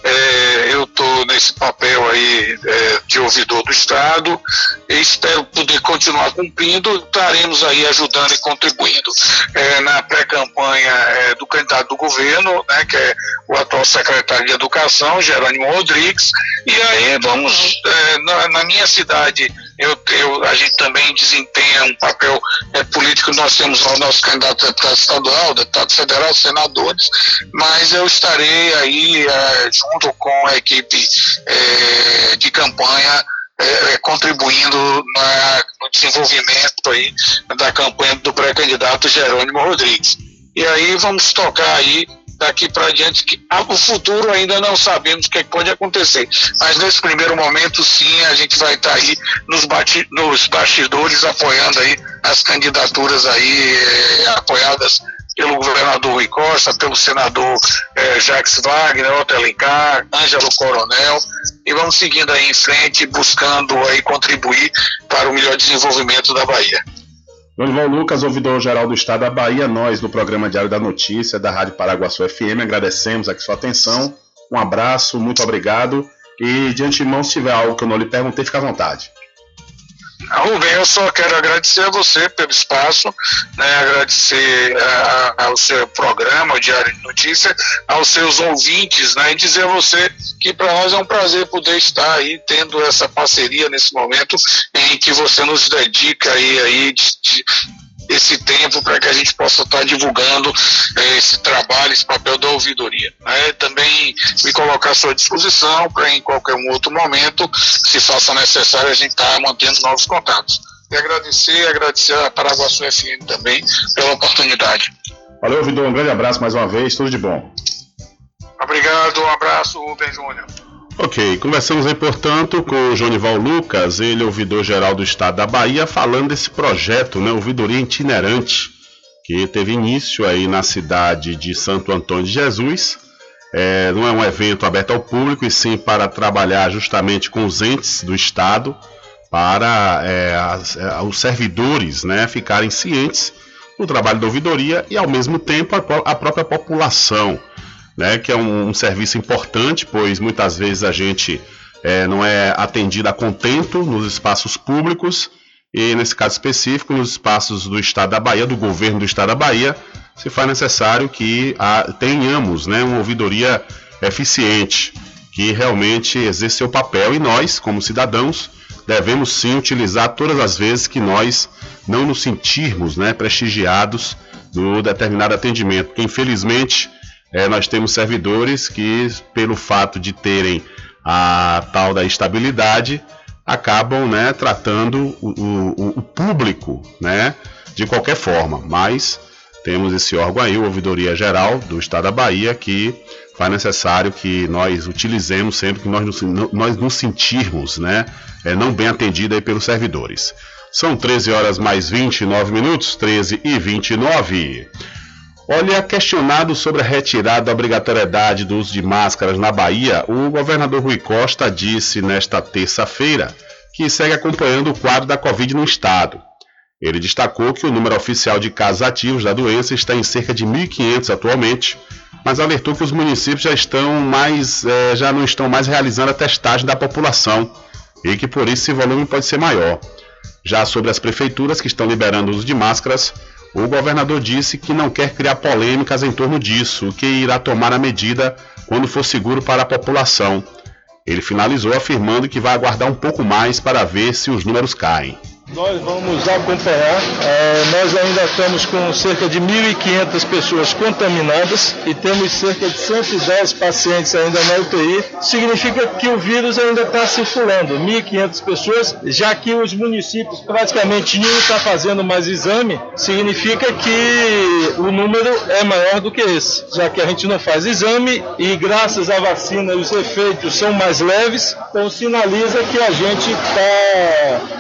é, eu estou nesse papel aí é, de ouvidor do Estado, espero poder continuar cumprindo, estaremos aí ajudando e contribuindo. É, na pré-campanha é, do candidato do governo, né, que é o atual secretário de Educação, Jerônimo Rodrigues, e aí vamos, é, na, na minha cidade, eu, eu, a gente também desempenha um papel é, político. Nós temos o nosso candidato a deputado estadual, deputado federal, senadores, mas eu estarei aí é, junto com a equipe é, de campanha é, contribuindo na, no desenvolvimento aí da campanha do pré-candidato Jerônimo Rodrigues. E aí vamos tocar aí daqui para diante, que o futuro ainda não sabemos o que pode acontecer. Mas nesse primeiro momento, sim, a gente vai estar tá aí nos, bati, nos bastidores apoiando aí as candidaturas aí eh, apoiadas pelo governador Rui Costa, pelo senador eh, Jacques Wagner, Otto Alencar, Ângelo Coronel, e vamos seguindo aí em frente, buscando aí contribuir para o melhor desenvolvimento da Bahia. João Lucas, ouvidor geral do Estado da Bahia, nós do programa Diário da Notícia da Rádio Paraguaçu FM, agradecemos aqui sua atenção. Um abraço, muito obrigado. E de antemão, se tiver algo que eu não lhe perguntei, fique à vontade. Rubem, eu só quero agradecer a você pelo espaço, né, agradecer a, ao seu programa, o Diário de Notícia, aos seus ouvintes, né, e dizer a você que para nós é um prazer poder estar aí tendo essa parceria nesse momento em que você nos dedica aí, aí de, de, esse tempo para que a gente possa estar divulgando eh, esse trabalho, esse papel da ouvidoria. Né? Também me colocar à sua disposição para em qualquer um outro momento, se faça necessário, a gente estar tá mantendo novos contatos. E agradecer, agradecer a Paraguaçu FM também pela oportunidade. Valeu, ouvidor, um grande abraço mais uma vez, tudo de bom. Obrigado, um abraço, Rubem Júnior. Ok, conversamos aí, portanto, com o Jonival Lucas, ele é ouvidor-geral do Estado da Bahia, falando desse projeto, né, ouvidoria itinerante, que teve início aí na cidade de Santo Antônio de Jesus. É, não é um evento aberto ao público, e sim para trabalhar justamente com os entes do Estado, para é, as, é, os servidores né, ficarem cientes do trabalho da ouvidoria e, ao mesmo tempo, a, a própria população né, que é um, um serviço importante, pois muitas vezes a gente é, não é atendido a contento nos espaços públicos e, nesse caso específico, nos espaços do Estado da Bahia, do governo do Estado da Bahia, se faz necessário que a, tenhamos né, uma ouvidoria eficiente, que realmente exerce seu papel. E nós, como cidadãos, devemos sim utilizar todas as vezes que nós não nos sentirmos né, prestigiados no determinado atendimento, porque infelizmente é, nós temos servidores que, pelo fato de terem a tal da estabilidade, acabam né, tratando o, o, o público né, de qualquer forma, mas temos esse órgão aí, o Ouvidoria Geral do Estado da Bahia, que faz necessário que nós utilizemos sempre que nós nos, nós nos sentirmos né, é, não bem atendidos pelos servidores. São 13 horas mais 29 minutos, 13 e 29. Olha, questionado sobre a retirada da obrigatoriedade do uso de máscaras na Bahia, o governador Rui Costa disse nesta terça-feira que segue acompanhando o quadro da Covid no estado. Ele destacou que o número oficial de casos ativos da doença está em cerca de 1.500 atualmente, mas alertou que os municípios já estão mais, eh, já não estão mais realizando a testagem da população e que por isso esse volume pode ser maior. Já sobre as prefeituras que estão liberando o uso de máscaras, o governador disse que não quer criar polêmicas em torno disso, que irá tomar a medida quando for seguro para a população. Ele finalizou afirmando que vai aguardar um pouco mais para ver se os números caem. Nós vamos acompanhar. É, nós ainda estamos com cerca de 1.500 pessoas contaminadas e temos cerca de 110 pacientes ainda na UTI. Significa que o vírus ainda está circulando. 1.500 pessoas, já que os municípios praticamente nenhum está fazendo mais exame, significa que o número é maior do que esse. Já que a gente não faz exame e graças à vacina os efeitos são mais leves, então sinaliza que a gente está.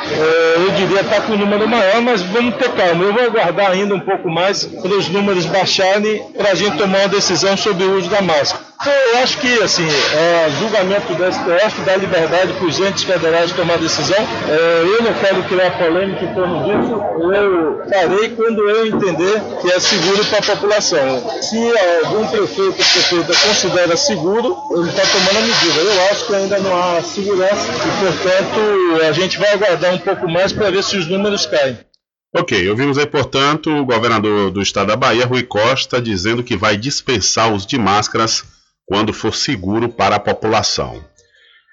É, diria estar com o número maior, mas vamos ter calma. Eu vou aguardar ainda um pouco mais para os números baixarem para a gente tomar uma decisão sobre o uso da máscara. Eu acho que, assim, é, julgamento do STF dá liberdade para os entes federais tomar decisão. É, eu não quero criar polêmica em torno disso. Eu farei quando eu entender que é seguro para a população. Se algum prefeito ou prefeita considera seguro, ele está tomando a medida. Eu acho que ainda não há segurança e, portanto, a gente vai aguardar um pouco mais para ver se os números caem. Ok, ouvimos aí, portanto, o governador do estado da Bahia, Rui Costa, dizendo que vai dispensar os de máscaras quando for seguro para a população.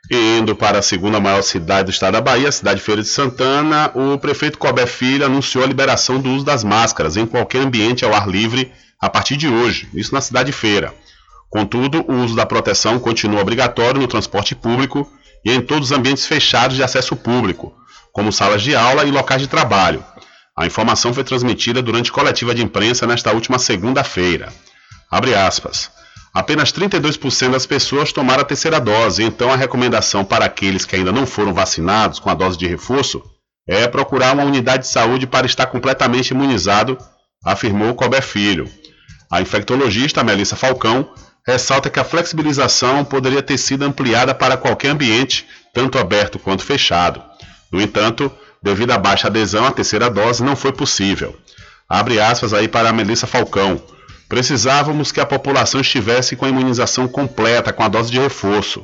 E indo para a segunda maior cidade do estado da Bahia, a cidade de Feira de Santana, o prefeito Cobé Filho anunciou a liberação do uso das máscaras em qualquer ambiente ao ar livre a partir de hoje, isso na cidade de Feira. Contudo, o uso da proteção continua obrigatório no transporte público e em todos os ambientes fechados de acesso público, como salas de aula e locais de trabalho. A informação foi transmitida durante coletiva de imprensa nesta última segunda-feira. Abre aspas. Apenas 32% das pessoas tomaram a terceira dose, então a recomendação para aqueles que ainda não foram vacinados com a dose de reforço é procurar uma unidade de saúde para estar completamente imunizado, afirmou Colbert Filho. A infectologista Melissa Falcão ressalta que a flexibilização poderia ter sido ampliada para qualquer ambiente, tanto aberto quanto fechado. No entanto, devido à baixa adesão à terceira dose, não foi possível. Abre aspas aí para Melissa Falcão. Precisávamos que a população estivesse com a imunização completa, com a dose de reforço.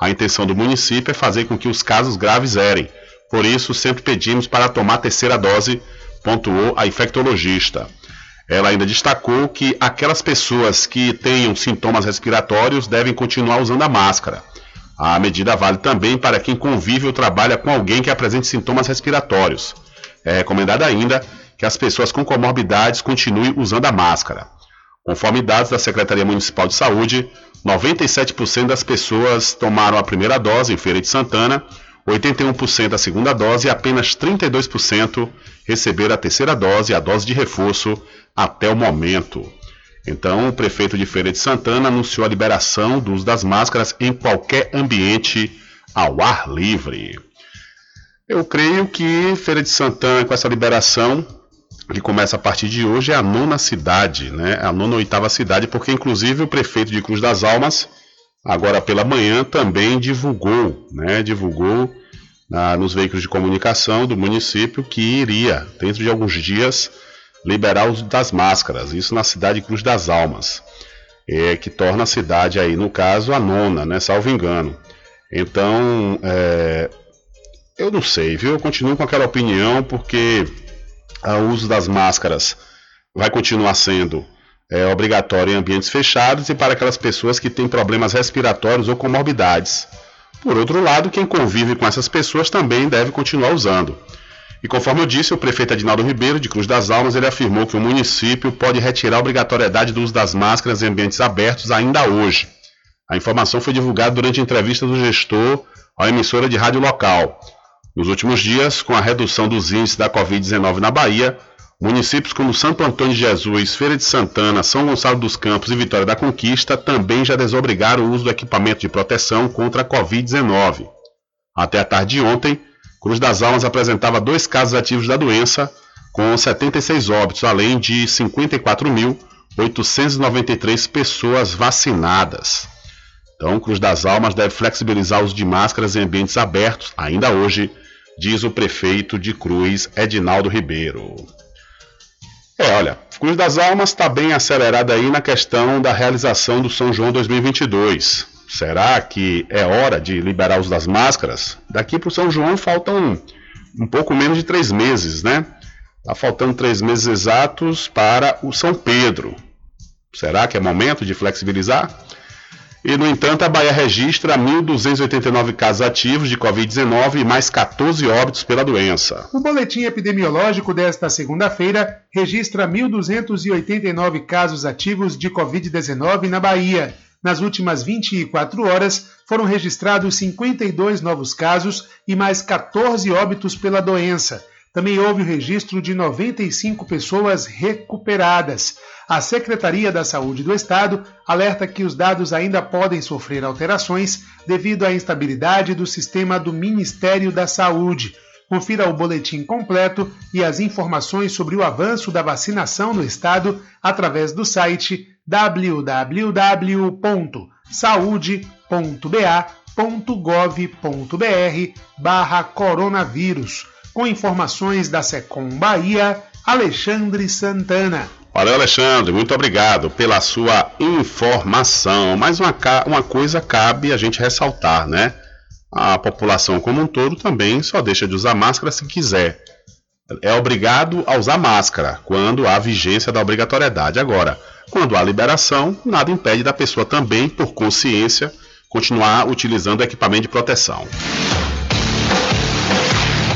A intenção do município é fazer com que os casos graves zerem. Por isso, sempre pedimos para tomar a terceira dose, pontuou a infectologista. Ela ainda destacou que aquelas pessoas que tenham sintomas respiratórios devem continuar usando a máscara. A medida vale também para quem convive ou trabalha com alguém que apresente sintomas respiratórios. É recomendado ainda que as pessoas com comorbidades continuem usando a máscara. Conforme dados da Secretaria Municipal de Saúde, 97% das pessoas tomaram a primeira dose em Feira de Santana, 81% a segunda dose e apenas 32% receberam a terceira dose a dose de reforço até o momento. Então, o prefeito de Feira de Santana anunciou a liberação do uso das máscaras em qualquer ambiente ao ar livre. Eu creio que Feira de Santana, com essa liberação, que começa a partir de hoje, é a nona cidade, né? A nona oitava cidade, porque inclusive o prefeito de Cruz das Almas, agora pela manhã, também divulgou, né? Divulgou ah, nos veículos de comunicação do município que iria, dentro de alguns dias, liberar o uso das máscaras. Isso na cidade de Cruz das Almas, é, que torna a cidade aí, no caso, a nona, né? Salvo engano. Então, é, eu não sei, viu? Eu continuo com aquela opinião porque o uso das máscaras vai continuar sendo é obrigatório em ambientes fechados e para aquelas pessoas que têm problemas respiratórios ou comorbidades. Por outro lado, quem convive com essas pessoas também deve continuar usando. E conforme eu disse, o prefeito Adinaldo Ribeiro, de Cruz das Almas, ele afirmou que o município pode retirar a obrigatoriedade do uso das máscaras em ambientes abertos ainda hoje. A informação foi divulgada durante a entrevista do gestor à emissora de rádio local. Nos últimos dias, com a redução dos índices da Covid-19 na Bahia, municípios como Santo Antônio de Jesus, Feira de Santana, São Gonçalo dos Campos e Vitória da Conquista também já desobrigaram o uso do equipamento de proteção contra a Covid-19. Até a tarde de ontem, Cruz das Almas apresentava dois casos ativos da doença, com 76 óbitos, além de 54.893 pessoas vacinadas. Então, Cruz das Almas deve flexibilizar o uso de máscaras em ambientes abertos, ainda hoje, diz o prefeito de Cruz, Edinaldo Ribeiro. É, olha, Cruz das Almas está bem acelerada aí na questão da realização do São João 2022. Será que é hora de liberar os das máscaras? Daqui para o São João faltam um pouco menos de três meses, né? Está faltando três meses exatos para o São Pedro. Será que é momento de flexibilizar? E, no entanto, a Bahia registra 1.289 casos ativos de Covid-19 e mais 14 óbitos pela doença. O boletim epidemiológico desta segunda-feira registra 1.289 casos ativos de Covid-19 na Bahia. Nas últimas 24 horas, foram registrados 52 novos casos e mais 14 óbitos pela doença. Também houve o registro de 95 pessoas recuperadas. A Secretaria da Saúde do Estado alerta que os dados ainda podem sofrer alterações devido à instabilidade do sistema do Ministério da Saúde. Confira o boletim completo e as informações sobre o avanço da vacinação no estado através do site www.saude.ba.gov.br barra coronavírus. Com informações da Secom Bahia, Alexandre Santana. Valeu, Alexandre, muito obrigado pela sua informação. Mas uma, uma coisa cabe a gente ressaltar, né? A população como um todo também só deixa de usar máscara se quiser. É obrigado a usar máscara quando há vigência da obrigatoriedade. Agora, quando há liberação, nada impede da pessoa também, por consciência, continuar utilizando equipamento de proteção.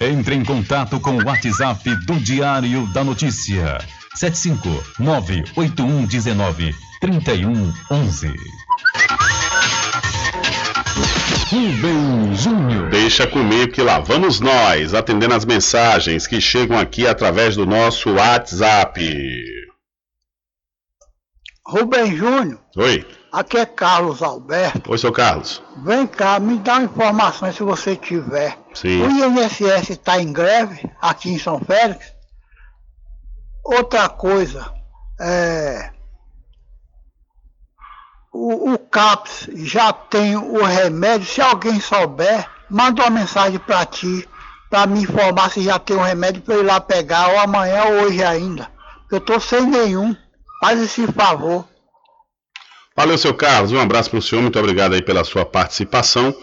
Entre em contato com o WhatsApp do Diário da Notícia. 759-8119-3111. Rubem Júnior. Deixa comigo que lá vamos nós, atendendo as mensagens que chegam aqui através do nosso WhatsApp. Rubem Júnior, Oi. Aqui é Carlos Alberto. Oi, seu Carlos. Vem cá, me dá uma informação se você tiver. Sim. O INSS está em greve aqui em São Félix. Outra coisa, é, o, o CAPS já tem o remédio. Se alguém souber, manda uma mensagem para ti, para me informar se já tem o remédio para eu ir lá pegar, ou amanhã ou hoje ainda. Eu tô sem nenhum. Faz esse favor. Valeu, seu Carlos. Um abraço para o senhor. Muito obrigado aí pela sua participação.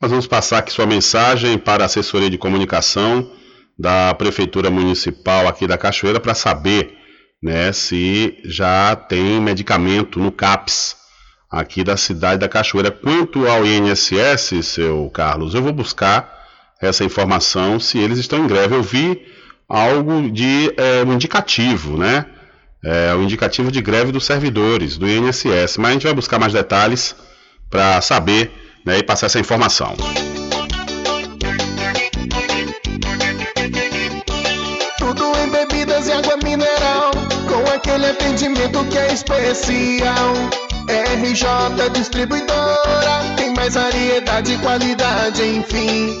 Nós vamos passar aqui sua mensagem para a assessoria de comunicação da Prefeitura Municipal aqui da Cachoeira para saber né, se já tem medicamento no CAPS aqui da cidade da Cachoeira. Quanto ao INSS, seu Carlos, eu vou buscar essa informação se eles estão em greve. Eu vi algo de é, um indicativo, né? É, o indicativo de greve dos servidores do INSS, mas a gente vai buscar mais detalhes para saber né, e passar essa informação. Tudo em bebidas e água mineral, com aquele atendimento que é especial. RJ Distribuidora, tem mais variedade e qualidade, enfim.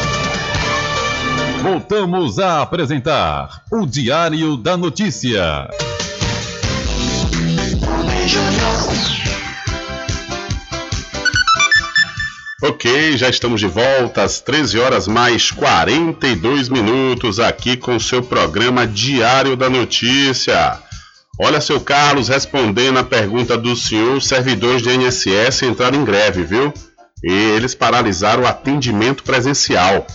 Voltamos a apresentar o Diário da Notícia. Ok, já estamos de volta às 13 horas mais 42 minutos aqui com seu programa Diário da Notícia. Olha, seu Carlos, respondendo a pergunta do senhor, os servidores do INSS entraram em greve, viu? E eles paralisaram o atendimento presencial.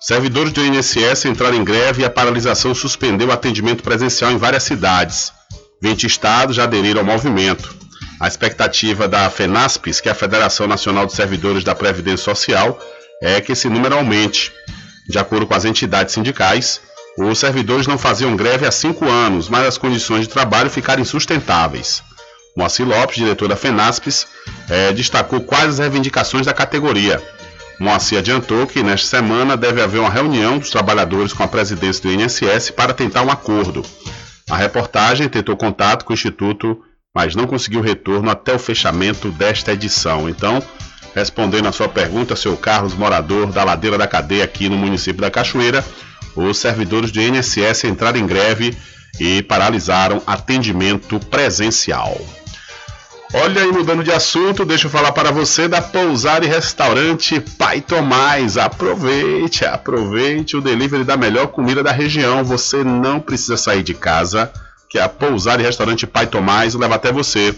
Servidores do INSS entraram em greve e a paralisação suspendeu o atendimento presencial em várias cidades. 20 estados já aderiram ao movimento. A expectativa da FENASPES, que é a Federação Nacional de Servidores da Previdência Social, é que esse número aumente. De acordo com as entidades sindicais, os servidores não faziam greve há cinco anos, mas as condições de trabalho ficaram insustentáveis. Moacir Lopes, diretor da FENASPES, eh, destacou quais as reivindicações da categoria. Moacir adiantou que nesta semana deve haver uma reunião dos trabalhadores com a presidência do INSS para tentar um acordo. A reportagem tentou contato com o Instituto mas não conseguiu retorno até o fechamento desta edição. Então, respondendo a sua pergunta, seu Carlos, morador da Ladeira da Cadeia aqui no município da Cachoeira, os servidores do INSS entraram em greve e paralisaram atendimento presencial. Olha aí, mudando de assunto, deixa eu falar para você da Pousar e Restaurante Pai Tomás. Aproveite, aproveite o delivery da melhor comida da região. Você não precisa sair de casa, que a Pousar e Restaurante Pai Tomás leva até você.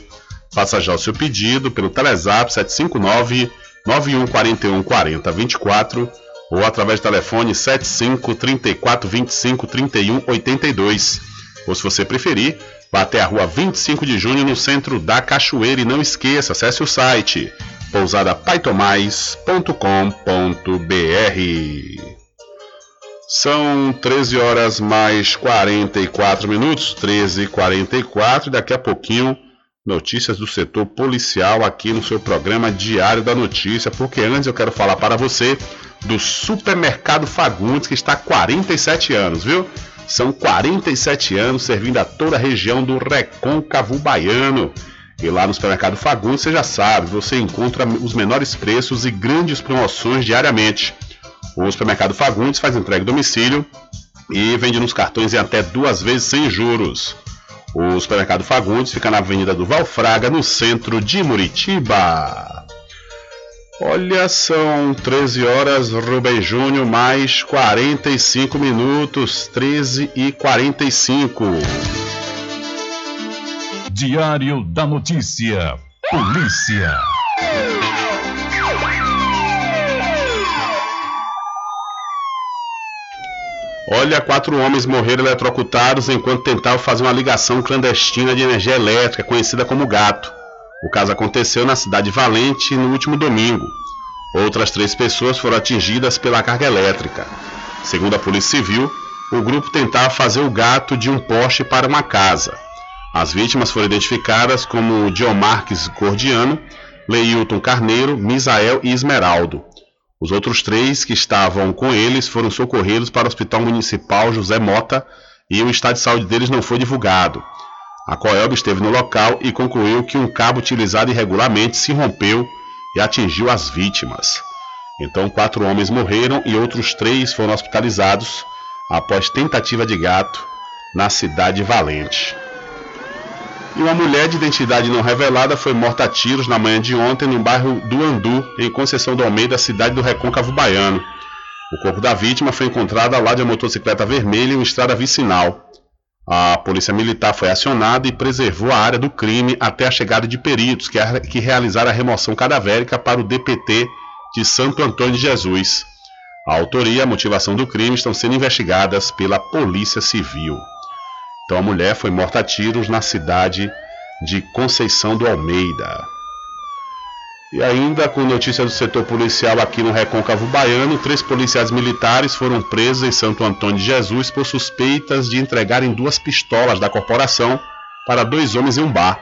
Faça já o seu pedido pelo Telezap 759 9141 4024 ou através do telefone 75 34 25 31 82. Ou se você preferir, Vá até a rua 25 de junho no centro da Cachoeira e não esqueça, acesse o site pousadapaitomais.com.br. São 13 horas mais 44 minutos, 13 e 44 daqui a pouquinho notícias do setor policial aqui no seu programa Diário da Notícia, porque antes eu quero falar para você do Supermercado Fagundes que está há 47 anos, viu? São 47 anos servindo a toda a região do Recôncavo Baiano. E lá no Supermercado Fagundes, você já sabe, você encontra os menores preços e grandes promoções diariamente. O Supermercado Fagundes faz entrega em domicílio e vende nos cartões em até duas vezes sem juros. O Supermercado Fagundes fica na Avenida do Valfraga, no centro de Muritiba. Olha, são 13 horas, Rubem Júnior, mais 45 minutos, 13 e 45. Diário da Notícia. Polícia. Olha, quatro homens morreram eletrocutados enquanto tentavam fazer uma ligação clandestina de energia elétrica, conhecida como gato. O caso aconteceu na cidade de Valente no último domingo. Outras três pessoas foram atingidas pela carga elétrica. Segundo a Polícia Civil, o grupo tentava fazer o gato de um poste para uma casa. As vítimas foram identificadas como Diomarques Gordiano, Leilton Carneiro, Misael e Esmeraldo. Os outros três que estavam com eles foram socorridos para o Hospital Municipal José Mota e o estado de saúde deles não foi divulgado. A Coelb esteve no local e concluiu que um cabo utilizado irregularmente se rompeu e atingiu as vítimas. Então, quatro homens morreram e outros três foram hospitalizados após tentativa de gato na cidade valente. E uma mulher de identidade não revelada foi morta a tiros na manhã de ontem no bairro do Andu, em Conceição do Almeida, cidade do Recôncavo Baiano. O corpo da vítima foi encontrado ao lado de uma motocicleta vermelha em uma estrada vicinal. A polícia militar foi acionada e preservou a área do crime até a chegada de peritos que, que realizaram a remoção cadavérica para o DPT de Santo Antônio de Jesus. A autoria e a motivação do crime estão sendo investigadas pela Polícia Civil. Então a mulher foi morta a tiros na cidade de Conceição do Almeida. E ainda com notícia do setor policial aqui no Recôncavo Baiano, três policiais militares foram presos em Santo Antônio de Jesus por suspeitas de entregarem duas pistolas da corporação para dois homens em um bar.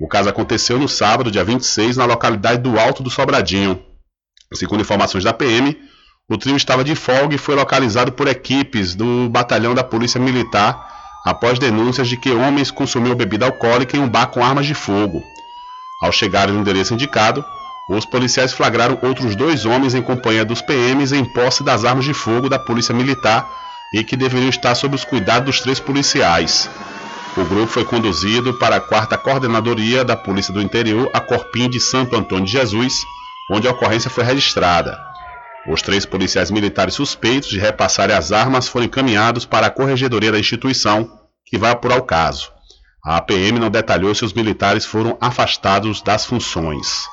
O caso aconteceu no sábado, dia 26, na localidade do Alto do Sobradinho. Segundo informações da PM, o trio estava de folga e foi localizado por equipes do batalhão da Polícia Militar após denúncias de que homens consumiam bebida alcoólica em um bar com armas de fogo. Ao chegarem no endereço indicado, os policiais flagraram outros dois homens em companhia dos PMs em posse das armas de fogo da Polícia Militar e que deveriam estar sob os cuidados dos três policiais. O grupo foi conduzido para a quarta coordenadoria da Polícia do Interior, a Corpim de Santo Antônio de Jesus, onde a ocorrência foi registrada. Os três policiais militares suspeitos de repassarem as armas foram encaminhados para a corregedoria da instituição, que vai apurar o caso. A APM não detalhou se os militares foram afastados das funções.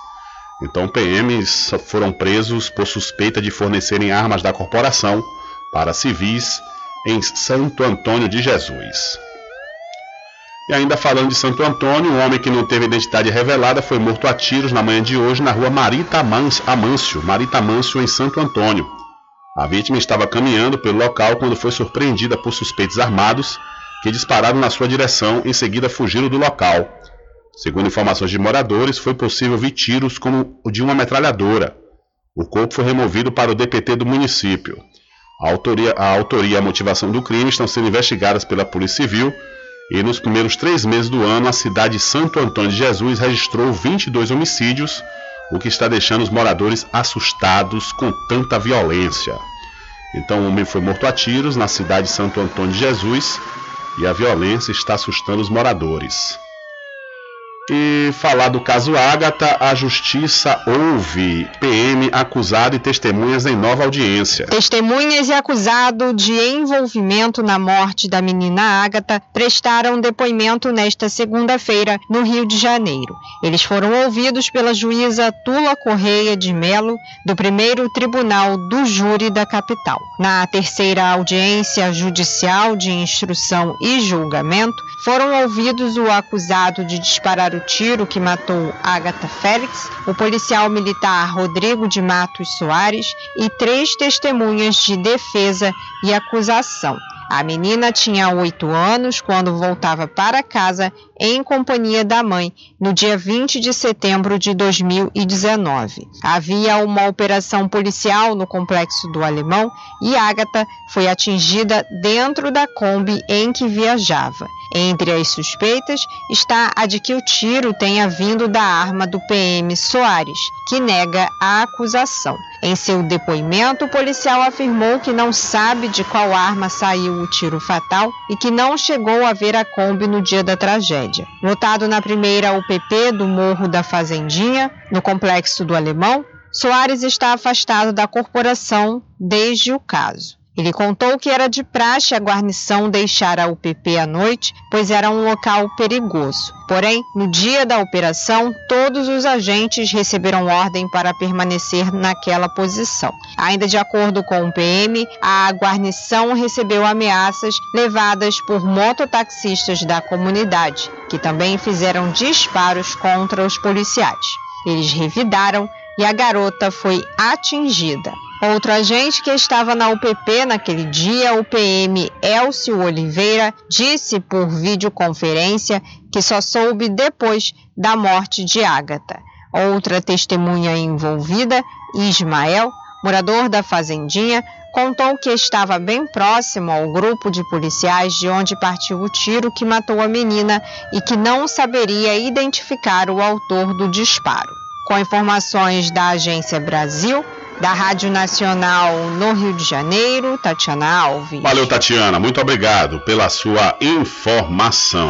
Então, PMs foram presos por suspeita de fornecerem armas da corporação para civis em Santo Antônio de Jesus. E ainda falando de Santo Antônio, um homem que não teve identidade revelada foi morto a tiros na manhã de hoje na rua Marita Amâncio, Marita Amâncio, em Santo Antônio. A vítima estava caminhando pelo local quando foi surpreendida por suspeitos armados que dispararam na sua direção e em seguida fugiram do local. Segundo informações de moradores, foi possível ver tiros como o de uma metralhadora. O corpo foi removido para o DPT do município. A autoria, a autoria e a motivação do crime estão sendo investigadas pela Polícia Civil E nos primeiros três meses do ano, a cidade de Santo Antônio de Jesus registrou 22 homicídios, o que está deixando os moradores assustados com tanta violência. Então, o homem foi morto a tiros na cidade de Santo Antônio de Jesus e a violência está assustando os moradores. E falar do caso Ágata, a justiça ouve PM acusado e testemunhas em nova audiência. Testemunhas e acusado de envolvimento na morte da menina Ágata prestaram depoimento nesta segunda-feira no Rio de Janeiro. Eles foram ouvidos pela juíza Tula Correia de Melo, do primeiro tribunal do júri da capital. Na terceira audiência judicial de instrução e julgamento, foram ouvidos o acusado de disparar o tiro que matou Agatha Félix, o policial militar Rodrigo de Matos Soares e três testemunhas de defesa e acusação. A menina tinha oito anos quando voltava para casa em companhia da mãe no dia 20 de setembro de 2019. Havia uma operação policial no complexo do Alemão e Agatha foi atingida dentro da Kombi em que viajava. Entre as suspeitas está a de que o tiro tenha vindo da arma do PM Soares, que nega a acusação. Em seu depoimento, o policial afirmou que não sabe de qual arma saiu o tiro fatal e que não chegou a ver a Kombi no dia da tragédia. Votado na primeira UPP do Morro da Fazendinha, no complexo do Alemão, Soares está afastado da corporação desde o caso. Ele contou que era de praxe a guarnição deixar a UPP à noite, pois era um local perigoso. Porém, no dia da operação, todos os agentes receberam ordem para permanecer naquela posição. Ainda de acordo com o PM, a guarnição recebeu ameaças levadas por mototaxistas da comunidade, que também fizeram disparos contra os policiais. Eles revidaram e a garota foi atingida. Outro agente que estava na UPP naquele dia, o PM Elcio Oliveira, disse por videoconferência que só soube depois da morte de Ágata. Outra testemunha envolvida, Ismael, morador da fazendinha, contou que estava bem próximo ao grupo de policiais de onde partiu o tiro que matou a menina e que não saberia identificar o autor do disparo. Com informações da Agência Brasil, da Rádio Nacional no Rio de Janeiro, Tatiana Alves. Valeu, Tatiana. Muito obrigado pela sua informação.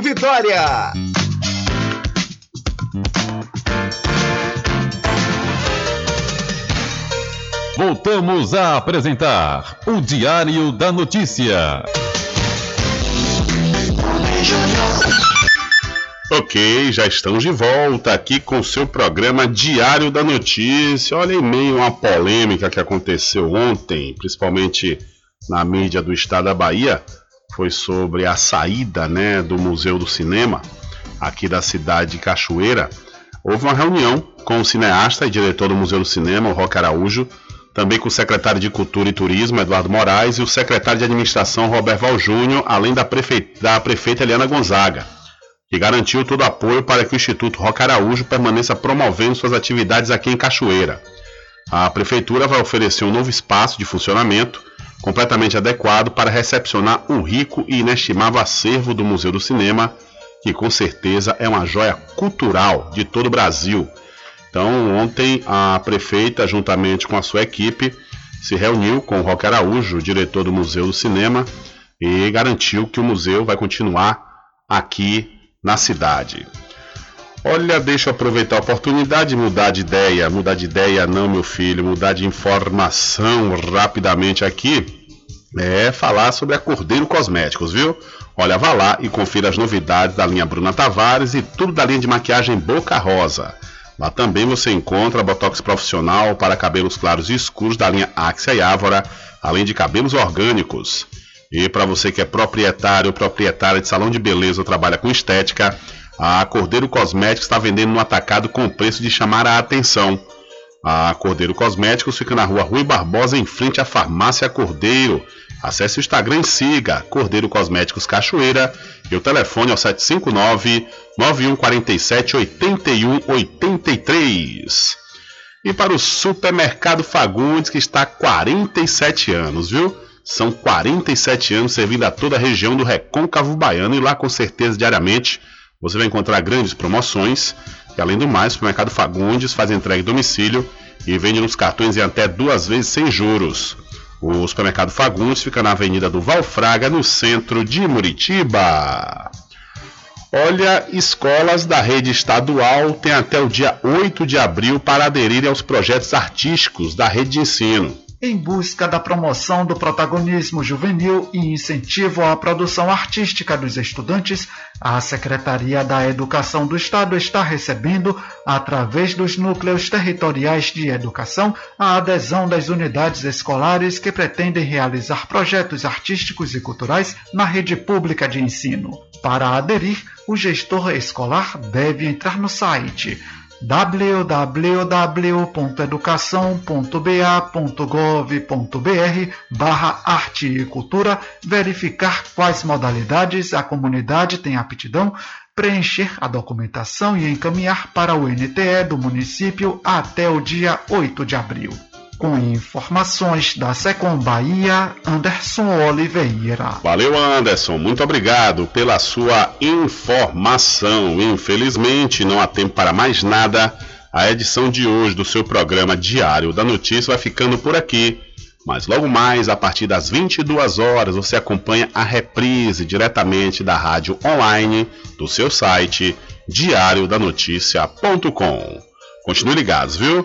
Vitória. Voltamos a apresentar o Diário da Notícia. Ok, já estamos de volta aqui com o seu programa Diário da Notícia. Olha, em meio a uma polêmica que aconteceu ontem, principalmente na mídia do estado da Bahia, foi sobre a saída né, do Museu do Cinema, aqui da cidade de Cachoeira. Houve uma reunião com o cineasta e diretor do Museu do Cinema, o Roque Araújo, também com o secretário de Cultura e Turismo, Eduardo Moraes, e o secretário de Administração, Roberto Val Júnior, além da, prefe... da prefeita Eliana Gonzaga, que garantiu todo apoio para que o Instituto Roque Araújo permaneça promovendo suas atividades aqui em Cachoeira. A prefeitura vai oferecer um novo espaço de funcionamento completamente adequado para recepcionar um rico e inestimável acervo do Museu do Cinema, que com certeza é uma joia cultural de todo o Brasil. Então, ontem a prefeita, juntamente com a sua equipe, se reuniu com o Roque Araújo, diretor do Museu do Cinema, e garantiu que o museu vai continuar aqui na cidade. Olha, deixa eu aproveitar a oportunidade de mudar de ideia. Mudar de ideia não, meu filho, mudar de informação rapidamente aqui. É falar sobre a Cordeiro Cosméticos, viu? Olha, vá lá e confira as novidades da linha Bruna Tavares e tudo da linha de maquiagem Boca Rosa. Lá também você encontra botox profissional para cabelos claros e escuros da linha Axia e Ávora, além de cabelos orgânicos. E para você que é proprietário ou proprietária de salão de beleza ou trabalha com estética, a Cordeiro Cosméticos está vendendo no atacado com preço de chamar a atenção. A Cordeiro Cosméticos fica na rua Rui Barbosa, em frente à Farmácia Cordeiro. Acesse o Instagram e siga Cordeiro Cosméticos Cachoeira e o telefone é o 759 9147 8183. E para o Supermercado Fagundes, que está há 47 anos, viu? São 47 anos servindo a toda a região do Recôncavo Baiano e lá com certeza diariamente você vai encontrar grandes promoções e além do mais, o Supermercado Fagundes faz entrega em domicílio e vende nos cartões em até duas vezes sem juros. O Supermercado Fagundes fica na Avenida do Valfraga, no centro de Muritiba. Olha, escolas da rede estadual têm até o dia 8 de abril para aderirem aos projetos artísticos da rede de ensino. Em busca da promoção do protagonismo juvenil e incentivo à produção artística dos estudantes, a Secretaria da Educação do Estado está recebendo, através dos núcleos territoriais de educação, a adesão das unidades escolares que pretendem realizar projetos artísticos e culturais na rede pública de ensino. Para aderir, o gestor escolar deve entrar no site www.educação.ba.gov.br barra arte e cultura, verificar quais modalidades a comunidade tem aptidão, preencher a documentação e encaminhar para o NTE do município até o dia 8 de abril. Com informações da Secom Bahia, Anderson Oliveira. Valeu, Anderson. Muito obrigado pela sua informação. Infelizmente, não há tempo para mais nada. A edição de hoje do seu programa Diário da Notícia vai ficando por aqui. Mas logo mais, a partir das 22 horas, você acompanha a reprise diretamente da rádio online do seu site diariodanoticia.com. Continue ligados, viu?